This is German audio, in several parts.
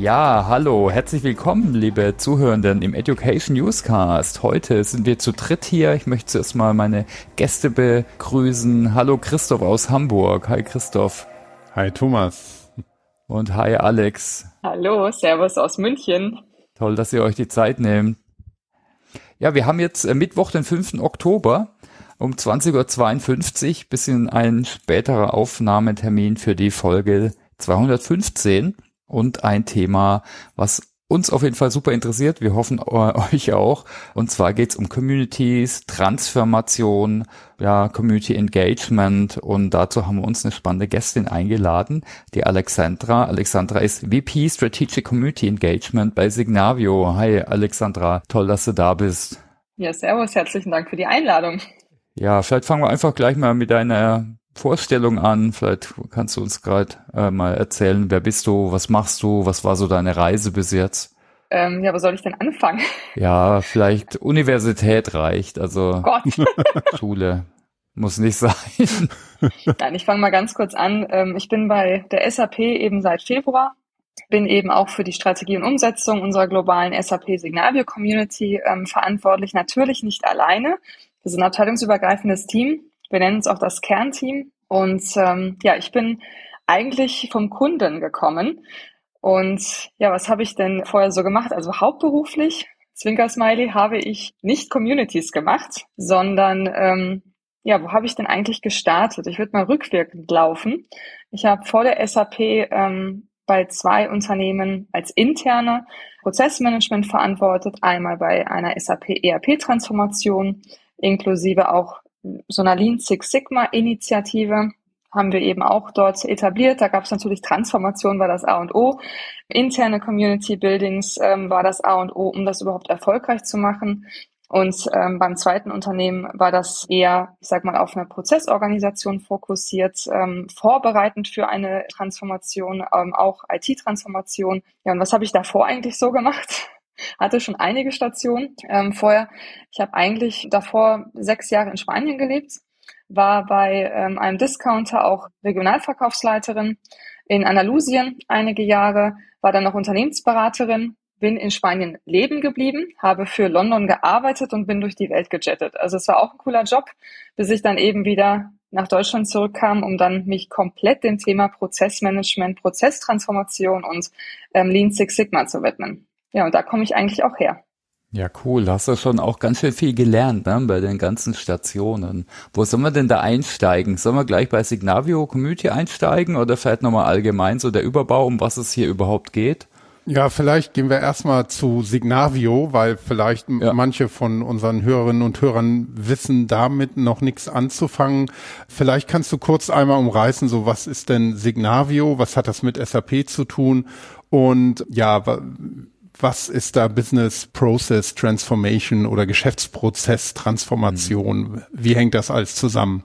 Ja, hallo, herzlich willkommen, liebe Zuhörenden im Education Newscast. Heute sind wir zu dritt hier. Ich möchte zuerst mal meine Gäste begrüßen. Hallo Christoph aus Hamburg. Hi Christoph. Hi Thomas. Und hi Alex. Hallo, Servus aus München. Toll, dass ihr euch die Zeit nehmt. Ja, wir haben jetzt äh, Mittwoch, den 5. Oktober um 20.52 Uhr, bisschen ein späterer Aufnahmetermin für die Folge 215 und ein Thema, was uns auf jeden Fall super interessiert. Wir hoffen euch auch. Und zwar geht's um Communities, Transformation, ja, Community Engagement. Und dazu haben wir uns eine spannende Gästin eingeladen, die Alexandra. Alexandra ist VP Strategic Community Engagement bei Signavio. Hi Alexandra, toll, dass du da bist. Ja, servus, herzlichen Dank für die Einladung. Ja, vielleicht fangen wir einfach gleich mal mit deiner Vorstellung an. Vielleicht kannst du uns gerade äh, mal erzählen, wer bist du, was machst du, was war so deine Reise bis jetzt? Ähm, ja, wo soll ich denn anfangen? Ja, vielleicht Universität reicht, also Gott. Schule muss nicht sein. Nein, ich fange mal ganz kurz an. Ähm, ich bin bei der SAP eben seit Februar, bin eben auch für die Strategie und Umsetzung unserer globalen SAP Signavio Community ähm, verantwortlich. Natürlich nicht alleine. Wir sind ein abteilungsübergreifendes Team wir nennen es auch das Kernteam. Und ähm, ja, ich bin eigentlich vom Kunden gekommen. Und ja, was habe ich denn vorher so gemacht? Also hauptberuflich, Zwinker Smiley, habe ich nicht Communities gemacht, sondern ähm, ja, wo habe ich denn eigentlich gestartet? Ich würde mal rückwirkend laufen. Ich habe vor der SAP ähm, bei zwei Unternehmen als interne Prozessmanagement verantwortet, einmal bei einer SAP ERP-Transformation, inklusive auch so einer Lean Six Sigma Initiative haben wir eben auch dort etabliert. Da gab es natürlich Transformation, war das A und O. Interne Community Buildings ähm, war das A und O, um das überhaupt erfolgreich zu machen. Und ähm, beim zweiten Unternehmen war das eher, ich sag mal, auf eine Prozessorganisation fokussiert, ähm, vorbereitend für eine Transformation, ähm, auch IT-Transformation. Ja, und was habe ich davor eigentlich so gemacht? Hatte schon einige Stationen ähm, vorher. Ich habe eigentlich davor sechs Jahre in Spanien gelebt, war bei ähm, einem Discounter auch Regionalverkaufsleiterin in Andalusien einige Jahre, war dann noch Unternehmensberaterin, bin in Spanien leben geblieben, habe für London gearbeitet und bin durch die Welt gejettet. Also es war auch ein cooler Job, bis ich dann eben wieder nach Deutschland zurückkam, um dann mich komplett dem Thema Prozessmanagement, Prozesstransformation und ähm, Lean Six Sigma zu widmen. Ja, und da komme ich eigentlich auch her. Ja, cool. Da hast du schon auch ganz schön viel gelernt ne, bei den ganzen Stationen. Wo sollen wir denn da einsteigen? Sollen wir gleich bei Signavio Community einsteigen oder vielleicht nochmal allgemein so der Überbau, um was es hier überhaupt geht? Ja, vielleicht gehen wir erstmal zu Signavio, weil vielleicht ja. manche von unseren Hörerinnen und Hörern wissen damit noch nichts anzufangen. Vielleicht kannst du kurz einmal umreißen, so was ist denn Signavio? Was hat das mit SAP zu tun? Und ja, was ist da Business Process Transformation oder Geschäftsprozess Transformation? Mhm. Wie hängt das alles zusammen?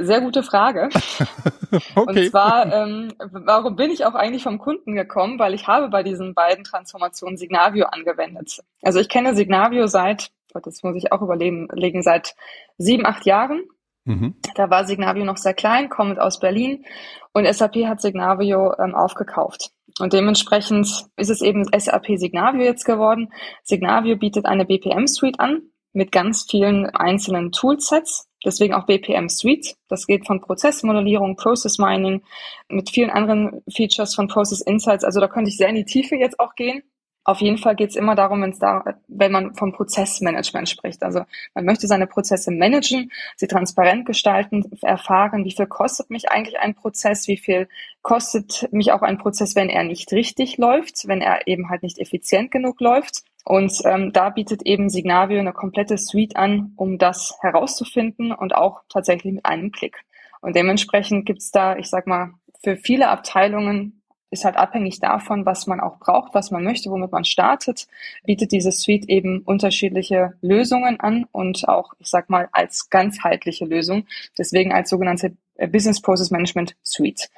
Sehr gute Frage. okay. Und zwar, ähm, warum bin ich auch eigentlich vom Kunden gekommen? Weil ich habe bei diesen beiden Transformationen Signavio angewendet. Also ich kenne Signavio seit, das muss ich auch überlegen, seit sieben, acht Jahren. Mhm. Da war Signavio noch sehr klein, kommend aus Berlin und SAP hat Signavio ähm, aufgekauft. Und dementsprechend ist es eben SAP Signavio jetzt geworden. Signavio bietet eine BPM Suite an mit ganz vielen einzelnen Toolsets. Deswegen auch BPM Suite. Das geht von Prozessmodellierung, Process Mining mit vielen anderen Features von Process Insights. Also da könnte ich sehr in die Tiefe jetzt auch gehen. Auf jeden Fall geht es immer darum, da, wenn man vom Prozessmanagement spricht. Also man möchte seine Prozesse managen, sie transparent gestalten, erfahren, wie viel kostet mich eigentlich ein Prozess, wie viel kostet mich auch ein Prozess, wenn er nicht richtig läuft, wenn er eben halt nicht effizient genug läuft. Und ähm, da bietet eben Signavio eine komplette Suite an, um das herauszufinden und auch tatsächlich mit einem Klick. Und dementsprechend gibt's da, ich sag mal, für viele Abteilungen ist halt abhängig davon, was man auch braucht, was man möchte, womit man startet, bietet diese Suite eben unterschiedliche Lösungen an und auch, ich sag mal, als ganzheitliche Lösung, deswegen als sogenannte Business Process Management Suite.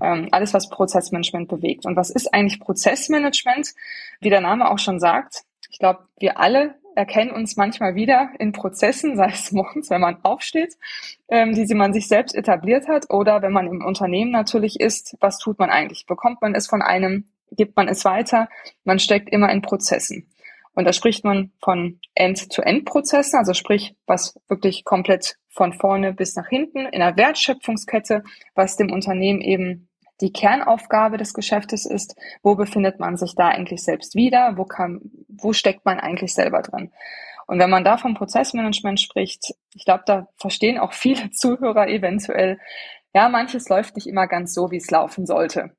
Ähm, alles, was Prozessmanagement bewegt. Und was ist eigentlich Prozessmanagement? Wie der Name auch schon sagt, ich glaube, wir alle erkennen uns manchmal wieder in Prozessen, sei es morgens, wenn man aufsteht, ähm, die man sich selbst etabliert hat, oder wenn man im Unternehmen natürlich ist, was tut man eigentlich? Bekommt man es von einem gibt man es weiter. Man steckt immer in Prozessen. Und da spricht man von End-to-End-Prozessen, also sprich, was wirklich komplett von vorne bis nach hinten in der Wertschöpfungskette, was dem Unternehmen eben die Kernaufgabe des Geschäftes ist. Wo befindet man sich da eigentlich selbst wieder? Wo kann, wo steckt man eigentlich selber drin? Und wenn man da vom Prozessmanagement spricht, ich glaube, da verstehen auch viele Zuhörer eventuell, ja, manches läuft nicht immer ganz so, wie es laufen sollte.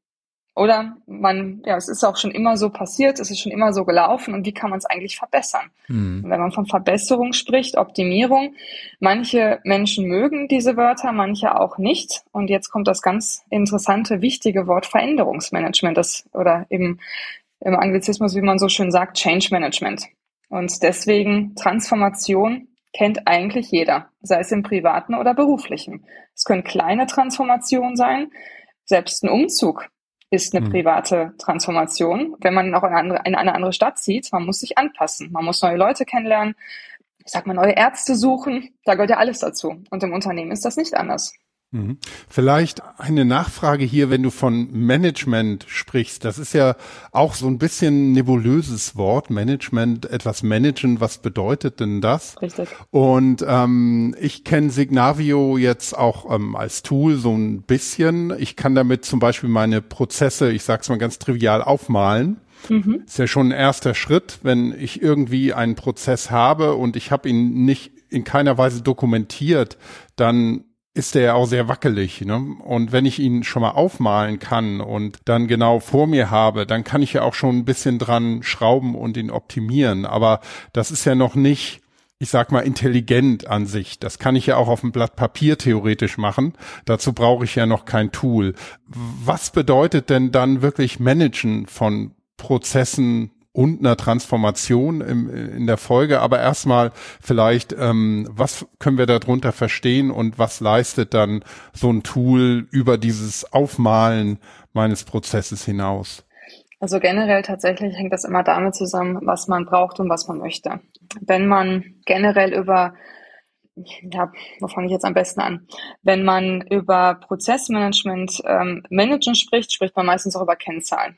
Oder man, ja, es ist auch schon immer so passiert, es ist schon immer so gelaufen und wie kann man es eigentlich verbessern? Mhm. wenn man von Verbesserung spricht, Optimierung, manche Menschen mögen diese Wörter, manche auch nicht. Und jetzt kommt das ganz interessante, wichtige Wort Veränderungsmanagement, das oder eben im Anglizismus, wie man so schön sagt, Change Management. Und deswegen Transformation kennt eigentlich jeder, sei es im privaten oder beruflichen. Es können kleine Transformationen sein, selbst ein Umzug ist eine mhm. private Transformation. Wenn man auch in eine, andere, in eine andere Stadt zieht, man muss sich anpassen. Man muss neue Leute kennenlernen. Ich sag mal, neue Ärzte suchen. Da gehört ja alles dazu. Und im Unternehmen ist das nicht anders. Mhm. Vielleicht eine Nachfrage hier, wenn du von Management sprichst. Das ist ja auch so ein bisschen nebulöses Wort. Management, etwas managen. Was bedeutet denn das? Richtig. Und ähm, ich kenne Signavio jetzt auch ähm, als Tool so ein bisschen. Ich kann damit zum Beispiel meine Prozesse, ich sag's mal ganz trivial, aufmalen. Mhm. Ist ja schon ein erster Schritt, wenn ich irgendwie einen Prozess habe und ich habe ihn nicht in keiner Weise dokumentiert, dann ist der ja auch sehr wackelig. Ne? Und wenn ich ihn schon mal aufmalen kann und dann genau vor mir habe, dann kann ich ja auch schon ein bisschen dran schrauben und ihn optimieren. Aber das ist ja noch nicht, ich sag mal, intelligent an sich. Das kann ich ja auch auf dem Blatt Papier theoretisch machen. Dazu brauche ich ja noch kein Tool. Was bedeutet denn dann wirklich Managen von Prozessen und einer Transformation im, in der Folge. Aber erstmal vielleicht, ähm, was können wir darunter verstehen und was leistet dann so ein Tool über dieses Aufmalen meines Prozesses hinaus? Also generell tatsächlich hängt das immer damit zusammen, was man braucht und was man möchte. Wenn man generell über ja, wo fange ich jetzt am besten an? Wenn man über Prozessmanagement ähm, Managen spricht, spricht man meistens auch über Kennzahlen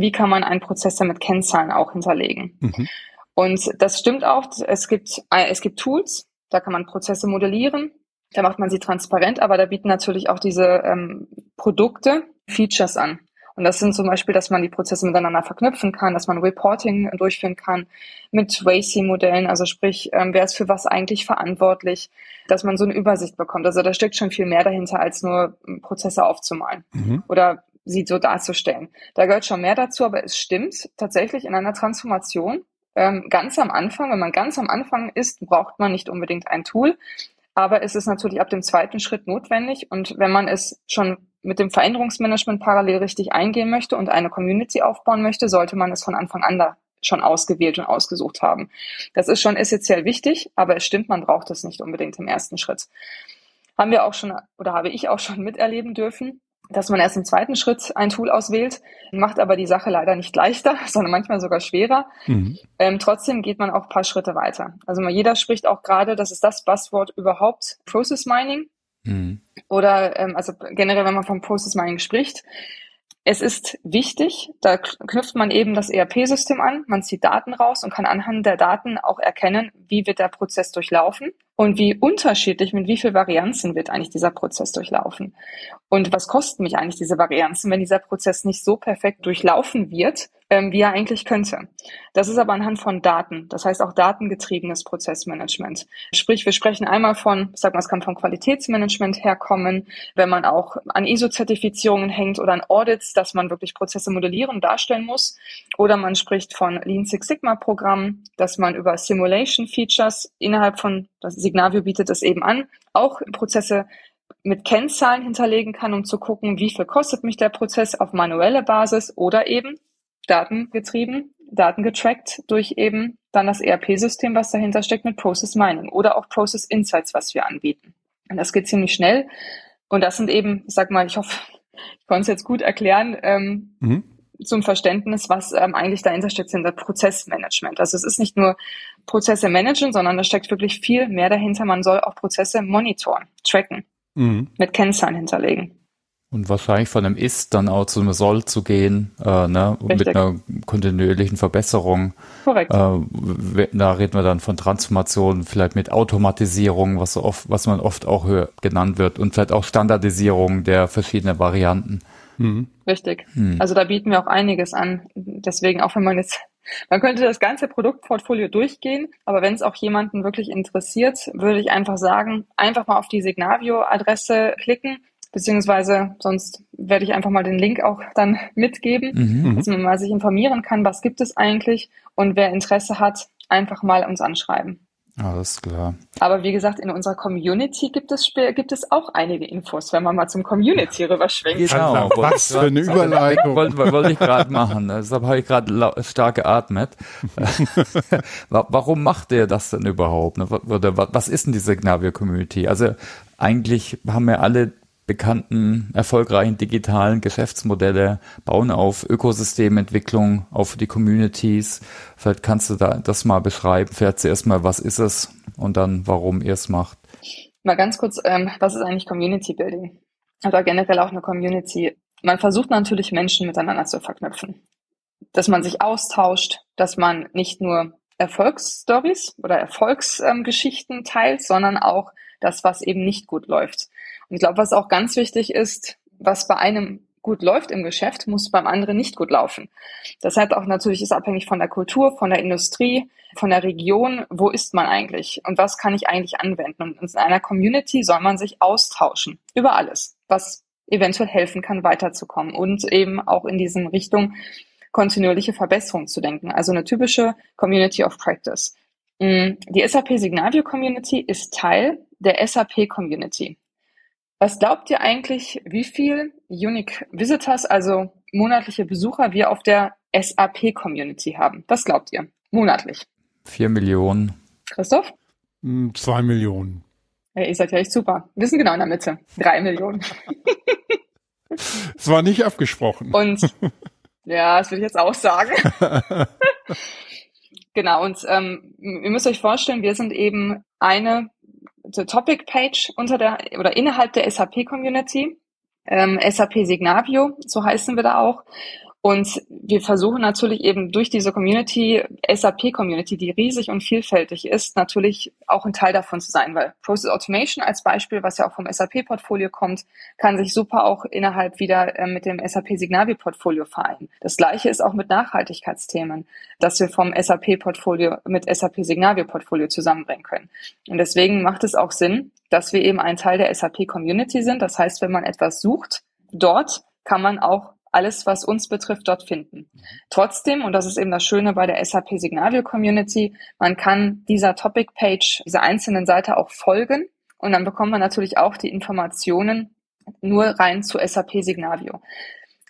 wie kann man einen Prozess mit Kennzahlen auch hinterlegen. Mhm. Und das stimmt auch. Es gibt, es gibt Tools, da kann man Prozesse modellieren. Da macht man sie transparent, aber da bieten natürlich auch diese ähm, Produkte Features an. Und das sind zum Beispiel, dass man die Prozesse miteinander verknüpfen kann, dass man Reporting durchführen kann mit WACI-Modellen, also sprich, ähm, wer ist für was eigentlich verantwortlich, dass man so eine Übersicht bekommt. Also da steckt schon viel mehr dahinter, als nur Prozesse aufzumalen. Mhm. Oder sie so darzustellen. Da gehört schon mehr dazu, aber es stimmt tatsächlich in einer Transformation. Ähm, ganz am Anfang, wenn man ganz am Anfang ist, braucht man nicht unbedingt ein Tool, aber es ist natürlich ab dem zweiten Schritt notwendig und wenn man es schon mit dem Veränderungsmanagement parallel richtig eingehen möchte und eine Community aufbauen möchte, sollte man es von Anfang an da schon ausgewählt und ausgesucht haben. Das ist schon essentiell wichtig, aber es stimmt, man braucht es nicht unbedingt im ersten Schritt. Haben wir auch schon oder habe ich auch schon miterleben dürfen dass man erst im zweiten Schritt ein Tool auswählt, macht aber die Sache leider nicht leichter, sondern manchmal sogar schwerer. Mhm. Ähm, trotzdem geht man auch ein paar Schritte weiter. Also mal jeder spricht auch gerade, das ist das Buzzword überhaupt, Process Mining. Mhm. Oder ähm, also generell, wenn man vom Process Mining spricht, es ist wichtig, da knüpft man eben das ERP-System an, man zieht Daten raus und kann anhand der Daten auch erkennen, wie wird der Prozess durchlaufen und wie unterschiedlich, mit wie viel Varianzen wird eigentlich dieser Prozess durchlaufen. Und was kosten mich eigentlich diese Varianzen, wenn dieser Prozess nicht so perfekt durchlaufen wird, ähm, wie er eigentlich könnte. Das ist aber anhand von Daten, das heißt auch datengetriebenes Prozessmanagement. Sprich, wir sprechen einmal von, sag mal, es kann von Qualitätsmanagement herkommen, wenn man auch an ISO-Zertifizierungen hängt oder an Audits, dass man wirklich Prozesse modellieren und darstellen muss. Oder man spricht von Lean Six Sigma Programm, dass man über Simulation Features innerhalb von, das Signavio bietet es eben an, auch Prozesse mit Kennzahlen hinterlegen kann, um zu gucken, wie viel kostet mich der Prozess auf manuelle Basis oder eben datengetrieben, datengetrackt durch eben dann das ERP-System, was dahinter steckt mit Process Mining oder auch Process Insights, was wir anbieten. Und das geht ziemlich schnell. Und das sind eben, ich sag mal, ich hoffe, ich konnte es jetzt gut erklären, ähm, mhm. zum Verständnis, was ähm, eigentlich dahinter steckt, sind das Prozessmanagement. Also es ist nicht nur Prozesse managen, sondern da steckt wirklich viel mehr dahinter. Man soll auch Prozesse monitoren, tracken, mhm. mit Kennzahlen hinterlegen. Und wahrscheinlich von einem Ist dann auch zu einem Soll zu gehen, äh, ne? mit einer kontinuierlichen Verbesserung. Korrekt. Äh, da reden wir dann von Transformation, vielleicht mit Automatisierung, was so oft, was man oft auch genannt wird, und vielleicht auch Standardisierung der verschiedenen Varianten. Mhm. Richtig. Mhm. Also da bieten wir auch einiges an. Deswegen, auch wenn man jetzt man könnte das ganze Produktportfolio durchgehen, aber wenn es auch jemanden wirklich interessiert, würde ich einfach sagen, einfach mal auf die Signavio-Adresse klicken, beziehungsweise sonst werde ich einfach mal den Link auch dann mitgeben, mhm. dass man mal sich informieren kann, was gibt es eigentlich und wer Interesse hat, einfach mal uns anschreiben. Alles klar. Aber wie gesagt, in unserer Community gibt es, gibt es auch einige Infos, wenn man mal zum Community rüberschwenkt. Genau. Was für eine Überleitung. Wollte, wollte ich gerade machen. Deshalb habe ich gerade stark geatmet. Warum macht der das denn überhaupt? Oder was ist denn die Signavio Community? Also eigentlich haben wir alle bekannten, erfolgreichen digitalen Geschäftsmodelle bauen auf Ökosystementwicklung, auf die Communities. Vielleicht kannst du da das mal beschreiben. Vielleicht zuerst mal, was ist es und dann, warum ihr es macht. Mal ganz kurz, ähm, was ist eigentlich Community Building? Oder generell auch eine Community. Man versucht natürlich Menschen miteinander zu verknüpfen. Dass man sich austauscht, dass man nicht nur Erfolgsstories oder Erfolgsgeschichten ähm, teilt, sondern auch das, was eben nicht gut läuft. Ich glaube, was auch ganz wichtig ist, was bei einem gut läuft im Geschäft, muss beim anderen nicht gut laufen. Das heißt auch natürlich ist abhängig von der Kultur, von der Industrie, von der Region. Wo ist man eigentlich? Und was kann ich eigentlich anwenden? Und in einer Community soll man sich austauschen über alles, was eventuell helfen kann, weiterzukommen und eben auch in diesen Richtung kontinuierliche Verbesserung zu denken. Also eine typische Community of Practice. Mm, die SAP Signavio Community ist Teil der SAP Community. Was glaubt ihr eigentlich, wie viel Unique Visitors, also monatliche Besucher, wir auf der SAP Community haben? Was glaubt ihr? Monatlich. Vier Millionen. Christoph? Hm, zwei Millionen. Ja, ihr seid ja echt super. Wir sind genau in der Mitte. Drei Millionen. Es war nicht abgesprochen. Und ja, das will ich jetzt auch sagen. genau, und ähm, ihr müsst euch vorstellen, wir sind eben eine zur Topic Page unter der oder innerhalb der SAP Community. Ähm, SAP Signavio, so heißen wir da auch. Und wir versuchen natürlich eben durch diese Community, SAP-Community, die riesig und vielfältig ist, natürlich auch ein Teil davon zu sein, weil Process Automation als Beispiel, was ja auch vom SAP-Portfolio kommt, kann sich super auch innerhalb wieder äh, mit dem SAP Signavio-Portfolio vereinen. Das gleiche ist auch mit Nachhaltigkeitsthemen, dass wir vom SAP-Portfolio mit SAP Signavio-Portfolio zusammenbringen können. Und deswegen macht es auch Sinn, dass wir eben ein Teil der SAP-Community sind. Das heißt, wenn man etwas sucht, dort kann man auch alles, was uns betrifft, dort finden. Trotzdem, und das ist eben das Schöne bei der SAP Signavio Community, man kann dieser Topic Page, dieser einzelnen Seite auch folgen und dann bekommt man natürlich auch die Informationen nur rein zu SAP Signavio.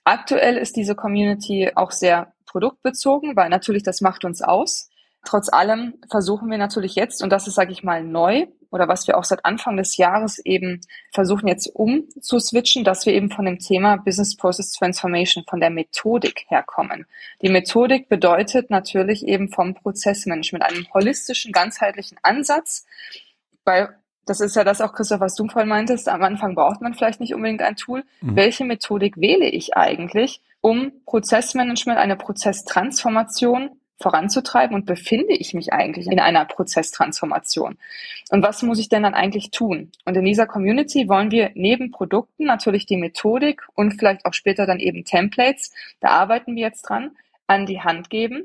Aktuell ist diese Community auch sehr produktbezogen, weil natürlich das macht uns aus. Trotz allem versuchen wir natürlich jetzt, und das ist, sage ich mal, neu, oder was wir auch seit Anfang des Jahres eben versuchen jetzt umzuswitchen, dass wir eben von dem Thema Business Process Transformation, von der Methodik herkommen. Die Methodik bedeutet natürlich eben vom Prozessmanagement, einem holistischen, ganzheitlichen Ansatz, weil das ist ja das auch, Christoph, was du vorhin meintest. Am Anfang braucht man vielleicht nicht unbedingt ein Tool. Mhm. Welche Methodik wähle ich eigentlich, um Prozessmanagement, eine Prozesstransformation voranzutreiben und befinde ich mich eigentlich in einer Prozesstransformation? Und was muss ich denn dann eigentlich tun? Und in dieser Community wollen wir neben Produkten natürlich die Methodik und vielleicht auch später dann eben Templates, da arbeiten wir jetzt dran, an die Hand geben,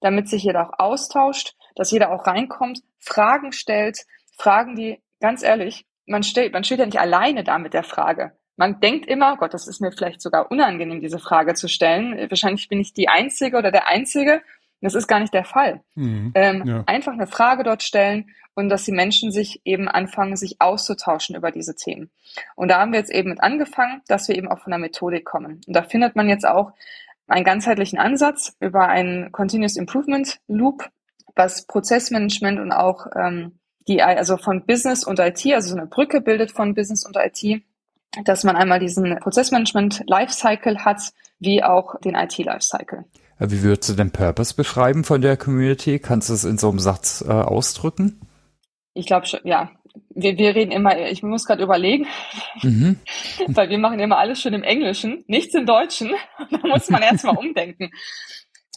damit sich jeder auch austauscht, dass jeder auch reinkommt, Fragen stellt, Fragen, die ganz ehrlich, man steht, man steht ja nicht alleine da mit der Frage. Man denkt immer, Gott, das ist mir vielleicht sogar unangenehm, diese Frage zu stellen. Wahrscheinlich bin ich die Einzige oder der Einzige, das ist gar nicht der Fall. Mhm, ähm, ja. Einfach eine Frage dort stellen und dass die Menschen sich eben anfangen, sich auszutauschen über diese Themen. Und da haben wir jetzt eben mit angefangen, dass wir eben auch von der Methodik kommen. Und da findet man jetzt auch einen ganzheitlichen Ansatz über einen Continuous Improvement Loop, was Prozessmanagement und auch ähm, die, also von Business und IT, also so eine Brücke bildet von Business und IT, dass man einmal diesen Prozessmanagement Lifecycle hat, wie auch den IT Lifecycle. Wie würdest du den Purpose beschreiben von der Community? Kannst du es in so einem Satz äh, ausdrücken? Ich glaube schon, ja. wir, wir reden immer, ich muss gerade überlegen, mhm. weil wir machen immer alles schon im Englischen, nichts im Deutschen. Da muss man erstmal umdenken.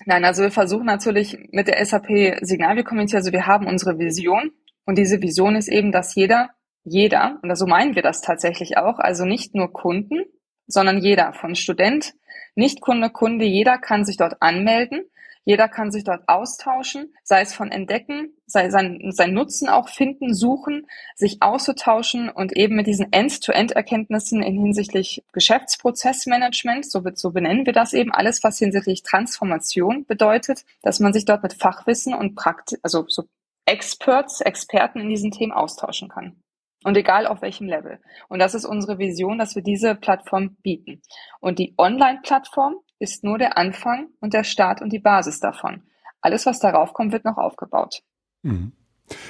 Nein, also wir versuchen natürlich mit der SAP Signavio Community, also wir haben unsere Vision und diese Vision ist eben, dass jeder, jeder, und so meinen wir das tatsächlich auch, also nicht nur Kunden, sondern jeder, von Student, Nicht-Kunde, Kunde, jeder kann sich dort anmelden jeder kann sich dort austauschen, sei es von entdecken, sei sein, sein Nutzen auch finden, suchen, sich auszutauschen und eben mit diesen End-to-End-Erkenntnissen in hinsichtlich Geschäftsprozessmanagement, so, so benennen wir das eben, alles, was hinsichtlich Transformation bedeutet, dass man sich dort mit Fachwissen und Praktik, also so Experts, Experten in diesen Themen austauschen kann. Und egal auf welchem Level. Und das ist unsere Vision, dass wir diese Plattform bieten. Und die Online-Plattform ist nur der Anfang und der Start und die Basis davon. Alles, was darauf kommt, wird noch aufgebaut. Mhm.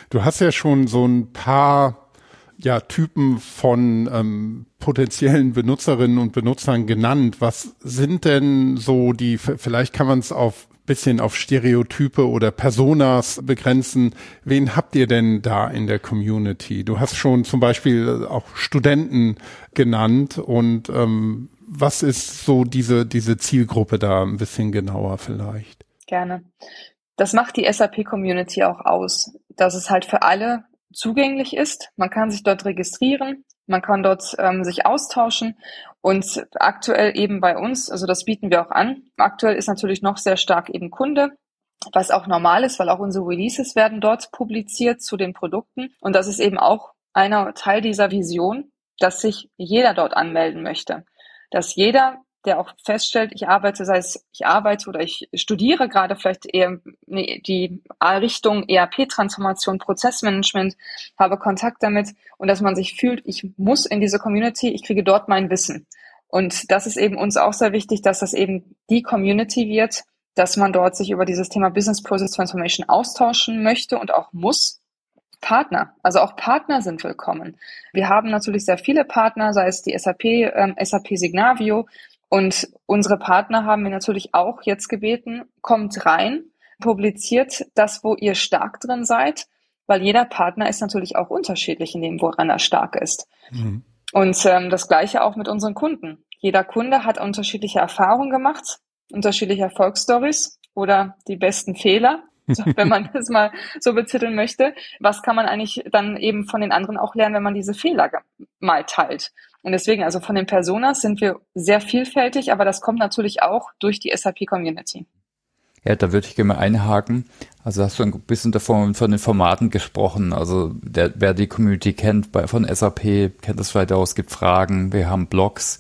Du hast ja schon so ein paar ja, Typen von ähm, potenziellen Benutzerinnen und Benutzern genannt. Was sind denn so die, vielleicht kann man es auf bisschen auf Stereotype oder Personas begrenzen. Wen habt ihr denn da in der Community? Du hast schon zum Beispiel auch Studenten genannt und ähm, was ist so diese, diese Zielgruppe da ein bisschen genauer vielleicht? Gerne. Das macht die SAP-Community auch aus, dass es halt für alle zugänglich ist. Man kann sich dort registrieren, man kann dort ähm, sich austauschen und aktuell eben bei uns, also das bieten wir auch an. Aktuell ist natürlich noch sehr stark eben Kunde, was auch normal ist, weil auch unsere Releases werden dort publiziert zu den Produkten und das ist eben auch einer Teil dieser Vision, dass sich jeder dort anmelden möchte dass jeder, der auch feststellt, ich arbeite, sei es ich arbeite oder ich studiere gerade vielleicht eher die Richtung ERP-Transformation, Prozessmanagement, habe Kontakt damit und dass man sich fühlt, ich muss in diese Community, ich kriege dort mein Wissen. Und das ist eben uns auch sehr wichtig, dass das eben die Community wird, dass man dort sich über dieses Thema Business Process Transformation austauschen möchte und auch muss, Partner. Also auch Partner sind willkommen. Wir haben natürlich sehr viele Partner, sei es die SAP, ähm, SAP Signavio. Und unsere Partner haben wir natürlich auch jetzt gebeten, kommt rein, publiziert das, wo ihr stark drin seid, weil jeder Partner ist natürlich auch unterschiedlich in dem, woran er stark ist. Mhm. Und ähm, das gleiche auch mit unseren Kunden. Jeder Kunde hat unterschiedliche Erfahrungen gemacht, unterschiedliche Erfolgsstories oder die besten Fehler wenn man das mal so betiteln möchte. Was kann man eigentlich dann eben von den anderen auch lernen, wenn man diese Fehler mal teilt? Und deswegen, also von den Personas sind wir sehr vielfältig, aber das kommt natürlich auch durch die SAP-Community. Ja, da würde ich gerne mal einhaken. Also hast du ein bisschen davon von den Formaten gesprochen. Also der, wer die Community kennt bei, von SAP, kennt das vielleicht auch. Es gibt Fragen, wir haben Blogs.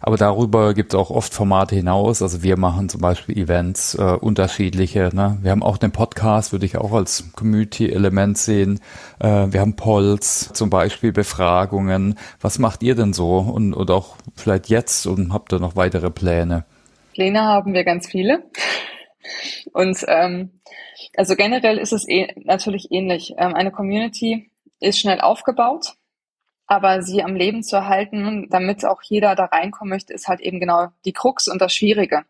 Aber darüber gibt es auch oft Formate hinaus. Also wir machen zum Beispiel Events, äh, unterschiedliche. Ne? Wir haben auch den Podcast, würde ich auch als Community-Element sehen. Äh, wir haben Polls, zum Beispiel Befragungen. Was macht ihr denn so? Und, und auch vielleicht jetzt und habt ihr noch weitere Pläne? Pläne haben wir ganz viele. Und ähm, also generell ist es eh, natürlich ähnlich. Ähm, eine Community ist schnell aufgebaut aber sie am Leben zu erhalten, damit auch jeder da reinkommen möchte, ist halt eben genau die Krux und das Schwierige,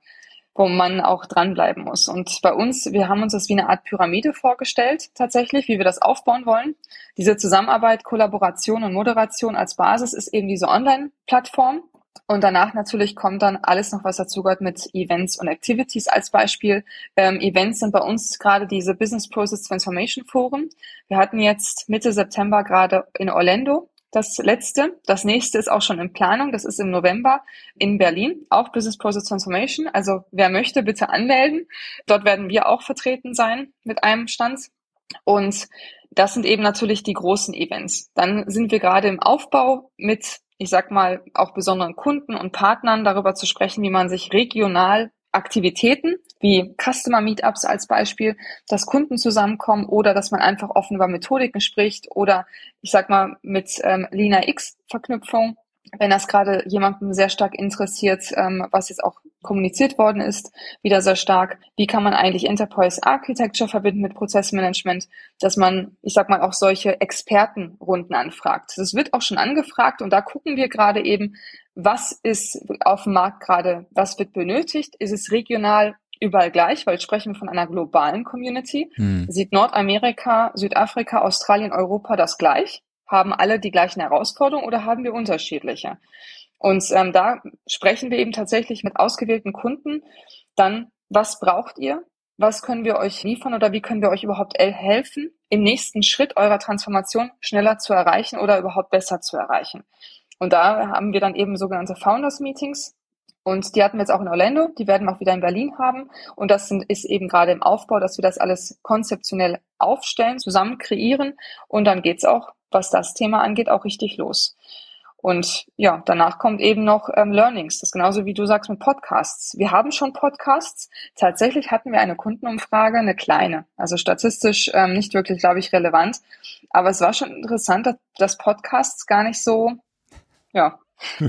wo man auch dranbleiben muss. Und bei uns, wir haben uns das wie eine Art Pyramide vorgestellt, tatsächlich, wie wir das aufbauen wollen. Diese Zusammenarbeit, Kollaboration und Moderation als Basis ist eben diese Online-Plattform. Und danach natürlich kommt dann alles noch, was dazugehört mit Events und Activities als Beispiel. Ähm, Events sind bei uns gerade diese Business Process Transformation Foren. Wir hatten jetzt Mitte September gerade in Orlando das letzte. Das nächste ist auch schon in Planung. Das ist im November in Berlin, auch Business Process Transformation. Also wer möchte, bitte anmelden. Dort werden wir auch vertreten sein mit einem Stand. Und das sind eben natürlich die großen Events. Dann sind wir gerade im Aufbau mit, ich sag mal, auch besonderen Kunden und Partnern darüber zu sprechen, wie man sich regional Aktivitäten wie Customer Meetups als Beispiel, dass Kunden zusammenkommen oder dass man einfach offen über Methodiken spricht oder ich sag mal mit ähm, Lina X Verknüpfung. Wenn das gerade jemandem sehr stark interessiert, ähm, was jetzt auch kommuniziert worden ist, wieder sehr stark, wie kann man eigentlich Enterprise Architecture verbinden mit Prozessmanagement, dass man, ich sag mal, auch solche Expertenrunden anfragt. Das wird auch schon angefragt und da gucken wir gerade eben, was ist auf dem Markt gerade, was wird benötigt, ist es regional überall gleich, weil sprechen wir von einer globalen Community. Hm. Sieht Nordamerika, Südafrika, Australien, Europa das gleich? Haben alle die gleichen Herausforderungen oder haben wir unterschiedliche? Und ähm, da sprechen wir eben tatsächlich mit ausgewählten Kunden dann, was braucht ihr? Was können wir euch liefern oder wie können wir euch überhaupt helfen, im nächsten Schritt eurer Transformation schneller zu erreichen oder überhaupt besser zu erreichen? Und da haben wir dann eben sogenannte Founders Meetings, und die hatten wir jetzt auch in Orlando, die werden wir auch wieder in Berlin haben. Und das sind, ist eben gerade im Aufbau, dass wir das alles konzeptionell aufstellen, zusammen kreieren. Und dann geht's auch, was das Thema angeht, auch richtig los. Und ja, danach kommt eben noch ähm, Learnings. Das ist genauso wie du sagst mit Podcasts. Wir haben schon Podcasts. Tatsächlich hatten wir eine Kundenumfrage, eine kleine. Also statistisch ähm, nicht wirklich, glaube ich, relevant. Aber es war schon interessant, dass Podcasts gar nicht so, ja.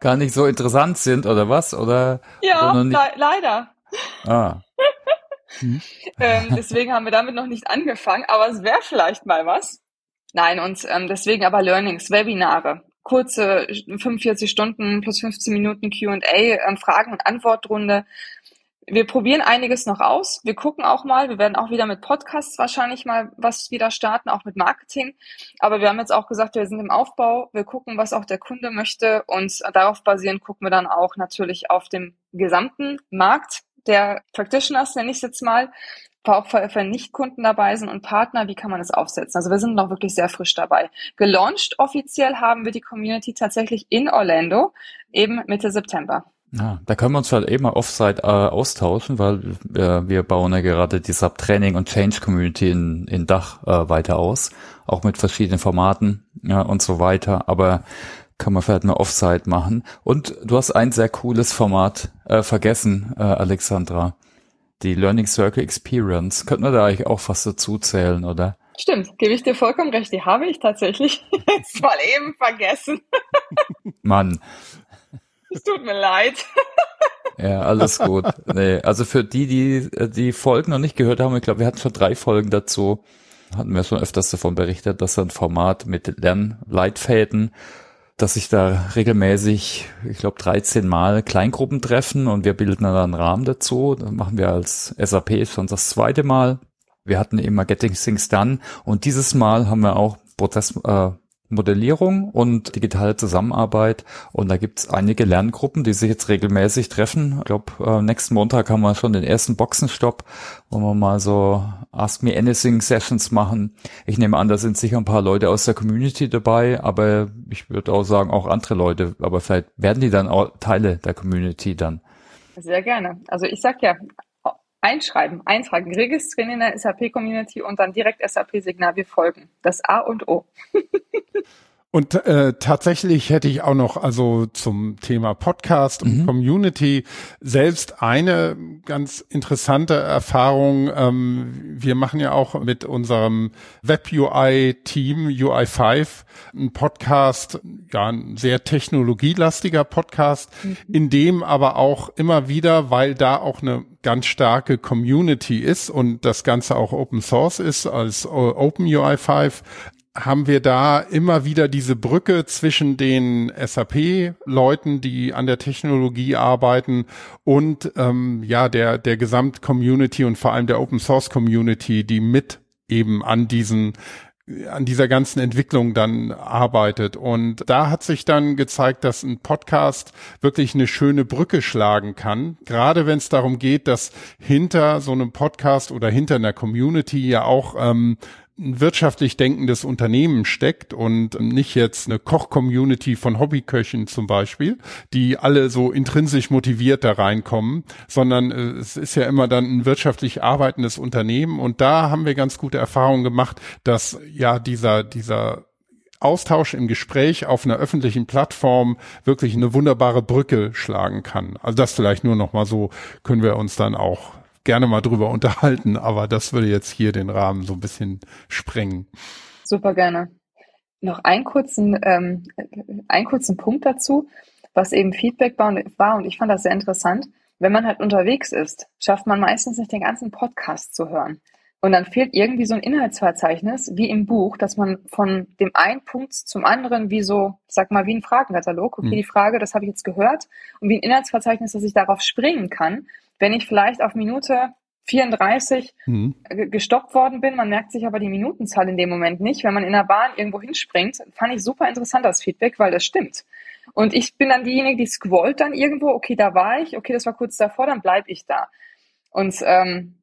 gar nicht so interessant sind oder was? Oder, ja, oder le leider. Ah. ähm, deswegen haben wir damit noch nicht angefangen, aber es wäre vielleicht mal was. Nein, und ähm, deswegen aber Learnings, Webinare, kurze 45 Stunden plus 15 Minuten Q&A, ähm, Fragen- und Antwortrunde, wir probieren einiges noch aus. Wir gucken auch mal. Wir werden auch wieder mit Podcasts wahrscheinlich mal was wieder starten, auch mit Marketing. Aber wir haben jetzt auch gesagt, wir sind im Aufbau. Wir gucken, was auch der Kunde möchte. Und darauf basierend gucken wir dann auch natürlich auf dem gesamten Markt der Practitioners, nenne ich es jetzt mal. Auch wenn nicht Kunden dabei sind und Partner, wie kann man das aufsetzen? Also wir sind noch wirklich sehr frisch dabei. Gelauncht offiziell haben wir die Community tatsächlich in Orlando, eben Mitte September. Ja, da können wir uns halt eben mal Offsite äh, austauschen, weil äh, wir bauen ja gerade die Sub-Training und Change Community in, in Dach äh, weiter aus, auch mit verschiedenen Formaten ja, und so weiter. Aber kann man vielleicht mal Offsite machen. Und du hast ein sehr cooles Format äh, vergessen, äh, Alexandra. Die Learning Circle Experience. Könnten wir da eigentlich auch was dazu zählen, oder? Stimmt, gebe ich dir vollkommen recht. Die habe ich tatsächlich jetzt mal eben vergessen. Mann. Es tut mir leid. Ja, alles gut. Nee, also für die, die die Folgen noch nicht gehört haben, ich glaube, wir hatten schon drei Folgen dazu, hatten wir schon öfters davon berichtet, dass ein Format mit Lernleitfäden, dass sich da regelmäßig, ich glaube, 13 Mal Kleingruppen treffen und wir bilden dann einen Rahmen dazu. Das machen wir als SAP schon das zweite Mal. Wir hatten immer Getting Things Done und dieses Mal haben wir auch Prozess, äh, Modellierung und digitale Zusammenarbeit. Und da gibt's einige Lerngruppen, die sich jetzt regelmäßig treffen. Ich glaube, äh, nächsten Montag haben wir schon den ersten Boxenstopp, wo wir mal so Ask Me Anything Sessions machen. Ich nehme an, da sind sicher ein paar Leute aus der Community dabei, aber ich würde auch sagen, auch andere Leute. Aber vielleicht werden die dann auch Teile der Community dann. Sehr gerne. Also ich sag ja, einschreiben, eintragen, registrieren in der SAP-Community und dann direkt SAP-Signal folgen. Das A und O. Und äh, tatsächlich hätte ich auch noch also zum Thema Podcast und mhm. Community selbst eine ganz interessante Erfahrung. Ähm, wir machen ja auch mit unserem Web-UI-Team UI5 einen Podcast, ja, ein sehr technologielastiger Podcast, mhm. in dem aber auch immer wieder, weil da auch eine ganz starke Community ist und das Ganze auch Open Source ist als Open UI5, haben wir da immer wieder diese Brücke zwischen den SAP-Leuten, die an der Technologie arbeiten und ähm, ja der der Gesamt-Community und vor allem der Open Source Community, die mit eben an diesen an dieser ganzen Entwicklung dann arbeitet. Und da hat sich dann gezeigt, dass ein Podcast wirklich eine schöne Brücke schlagen kann. Gerade wenn es darum geht, dass hinter so einem Podcast oder hinter einer Community ja auch ähm, ein wirtschaftlich denkendes Unternehmen steckt und nicht jetzt eine Koch-Community von Hobbyköchen zum Beispiel, die alle so intrinsisch motiviert da reinkommen, sondern äh, es ist ja immer dann ein wirtschaftlich arbeitendes Unternehmen und da haben wir ganz gute Erfahrungen gemacht, dass ja dieser, dieser Austausch im Gespräch auf einer öffentlichen Plattform wirklich eine wunderbare Brücke schlagen kann. Also das vielleicht nur noch mal so können wir uns dann auch gerne mal drüber unterhalten, aber das würde jetzt hier den Rahmen so ein bisschen sprengen. Super gerne. Noch einen kurzen, ähm, einen kurzen Punkt dazu, was eben Feedback war und ich fand das sehr interessant. Wenn man halt unterwegs ist, schafft man meistens nicht den ganzen Podcast zu hören. Und dann fehlt irgendwie so ein Inhaltsverzeichnis, wie im Buch, dass man von dem einen Punkt zum anderen, wie so, sag mal, wie ein Fragenkatalog, okay, mhm. die Frage, das habe ich jetzt gehört, und wie ein Inhaltsverzeichnis, dass ich darauf springen kann, wenn ich vielleicht auf Minute 34 mhm. gestoppt worden bin. Man merkt sich aber die Minutenzahl in dem Moment nicht. Wenn man in der Bahn irgendwo hinspringt, fand ich super interessant das Feedback, weil das stimmt. Und ich bin dann diejenige, die scrollt dann irgendwo, okay, da war ich, okay, das war kurz davor, dann bleib ich da. Und ähm,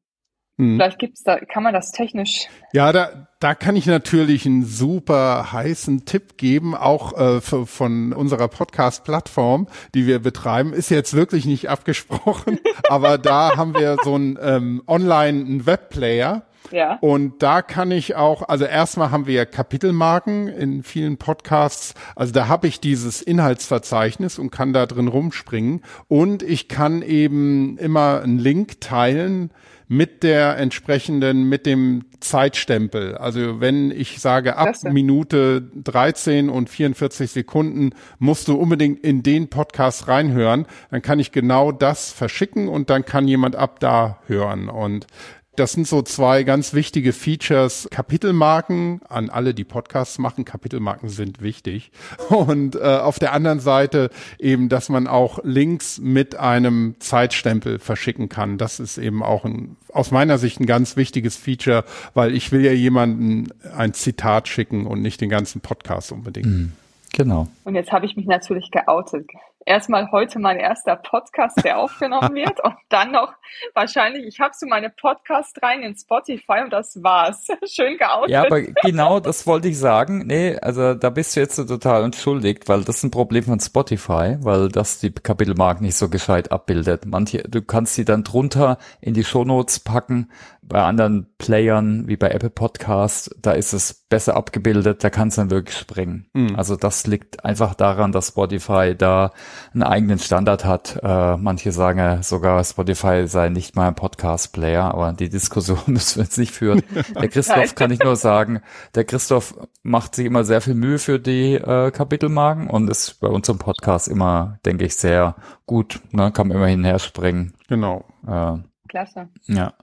hm. Vielleicht gibt's da, kann man das technisch. Ja, da, da kann ich natürlich einen super heißen Tipp geben, auch äh, von unserer Podcast-Plattform, die wir betreiben. Ist jetzt wirklich nicht abgesprochen, aber da haben wir so einen ähm, online einen Webplayer. Ja. Und da kann ich auch, also erstmal haben wir Kapitelmarken in vielen Podcasts. Also da habe ich dieses Inhaltsverzeichnis und kann da drin rumspringen. Und ich kann eben immer einen Link teilen mit der entsprechenden, mit dem Zeitstempel. Also wenn ich sage, ab Klasse. Minute 13 und 44 Sekunden musst du unbedingt in den Podcast reinhören, dann kann ich genau das verschicken und dann kann jemand ab da hören. Und das sind so zwei ganz wichtige Features. Kapitelmarken an alle, die Podcasts machen. Kapitelmarken sind wichtig. Und äh, auf der anderen Seite eben, dass man auch Links mit einem Zeitstempel verschicken kann. Das ist eben auch ein, aus meiner Sicht ein ganz wichtiges Feature, weil ich will ja jemanden ein Zitat schicken und nicht den ganzen Podcast unbedingt. Mhm. Genau. Und jetzt habe ich mich natürlich geoutet. Erstmal heute mein erster Podcast, der aufgenommen wird und dann noch wahrscheinlich, ich habe so meine Podcast rein in Spotify und das war's. Schön geoutet. Ja, aber genau das wollte ich sagen. Nee, also da bist du jetzt so total entschuldigt, weil das ist ein Problem von Spotify, weil das die Kapitelmarken nicht so gescheit abbildet. Manche, du kannst sie dann drunter in die Shownotes packen, bei anderen Playern wie bei Apple Podcast, da ist es besser abgebildet, da kann es dann wirklich springen. Mhm. Also das liegt einfach daran, dass Spotify da einen eigenen Standard hat. Äh, manche sagen ja sogar, Spotify sei nicht mal ein Podcast-Player, aber die Diskussion müssen wir jetzt nicht führen. Der Christoph kann ich nur sagen, der Christoph macht sich immer sehr viel Mühe für die äh, Kapitelmarken und ist bei unserem Podcast immer, denke ich, sehr gut. Ne? Kann man immer hinher springen. Genau. Äh, Klasse. Ja.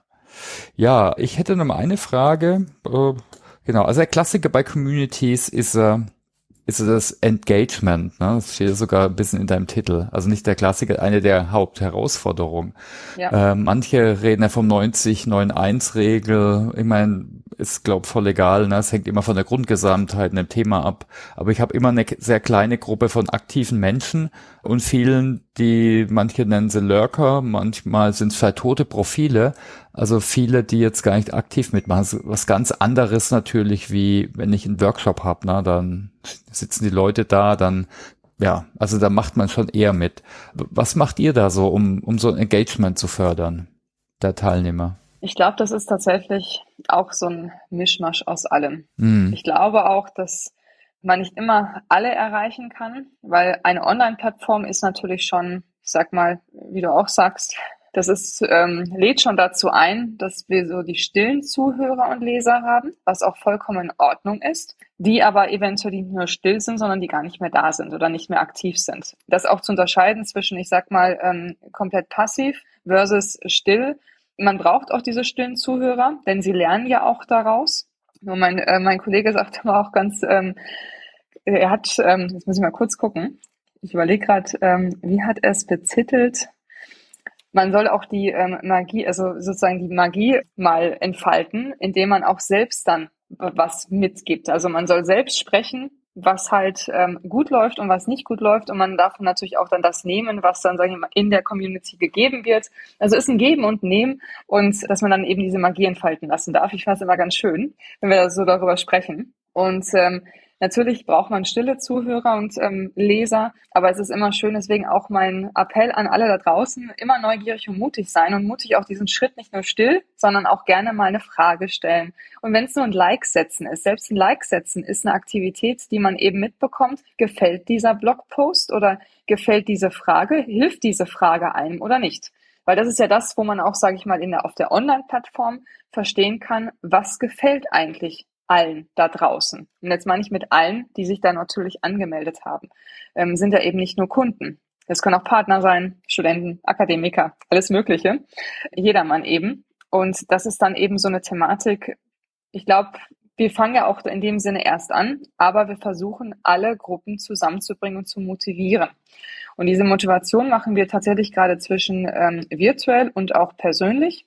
Ja, ich hätte noch mal eine Frage. Äh, genau, also der Klassiker bei Communities ist, äh, ist das Engagement. Ne? Das steht sogar ein bisschen in deinem Titel. Also nicht der Klassiker, eine der Hauptherausforderungen. Ja. Äh, manche reden ja vom 90-9-1-Regel. Ich meine, ist, glaub voll egal. Ne? Es hängt immer von der Grundgesamtheit in dem Thema ab. Aber ich habe immer eine sehr kleine Gruppe von aktiven Menschen und vielen, die manche nennen sie Lurker, manchmal sind es vielleicht tote Profile. Also viele, die jetzt gar nicht aktiv mitmachen. Also was ganz anderes natürlich, wie wenn ich einen Workshop habe, ne? dann sitzen die Leute da, dann ja, also da macht man schon eher mit. Was macht ihr da so, um, um so ein Engagement zu fördern, der Teilnehmer? Ich glaube, das ist tatsächlich auch so ein Mischmasch aus allem. Mhm. Ich glaube auch, dass man nicht immer alle erreichen kann, weil eine Online-Plattform ist natürlich schon, ich sag mal, wie du auch sagst, das ist, ähm, lädt schon dazu ein, dass wir so die stillen Zuhörer und Leser haben, was auch vollkommen in Ordnung ist, die aber eventuell nicht nur still sind, sondern die gar nicht mehr da sind oder nicht mehr aktiv sind. Das auch zu unterscheiden zwischen, ich sag mal, ähm, komplett passiv versus still man braucht auch diese stillen Zuhörer, denn sie lernen ja auch daraus. Nur mein, äh, mein Kollege sagte aber auch ganz, ähm, er hat, ähm, jetzt muss ich mal kurz gucken, ich überlege gerade, ähm, wie hat er es betitelt? Man soll auch die ähm, Magie, also sozusagen die Magie mal entfalten, indem man auch selbst dann was mitgibt. Also man soll selbst sprechen, was halt ähm, gut läuft und was nicht gut läuft. Und man darf natürlich auch dann das nehmen, was dann, sage ich mal, in der Community gegeben wird. Also ist ein Geben und Nehmen und dass man dann eben diese Magie entfalten lassen darf. Ich fand es immer ganz schön, wenn wir so darüber sprechen. Und ähm, Natürlich braucht man stille Zuhörer und ähm, Leser, aber es ist immer schön, deswegen auch mein Appell an alle da draußen, immer neugierig und mutig sein und mutig auch diesen Schritt nicht nur still, sondern auch gerne mal eine Frage stellen. Und wenn es nur ein Like setzen ist, selbst ein Like setzen ist eine Aktivität, die man eben mitbekommt, gefällt dieser Blogpost oder gefällt diese Frage, hilft diese Frage einem oder nicht? Weil das ist ja das, wo man auch, sage ich mal, in der, auf der Online-Plattform verstehen kann, was gefällt eigentlich allen da draußen. Und jetzt meine ich mit allen, die sich da natürlich angemeldet haben, ähm, sind ja eben nicht nur Kunden. Es können auch Partner sein, Studenten, Akademiker, alles Mögliche. Jedermann eben. Und das ist dann eben so eine Thematik. Ich glaube, wir fangen ja auch in dem Sinne erst an, aber wir versuchen, alle Gruppen zusammenzubringen und zu motivieren. Und diese Motivation machen wir tatsächlich gerade zwischen ähm, virtuell und auch persönlich.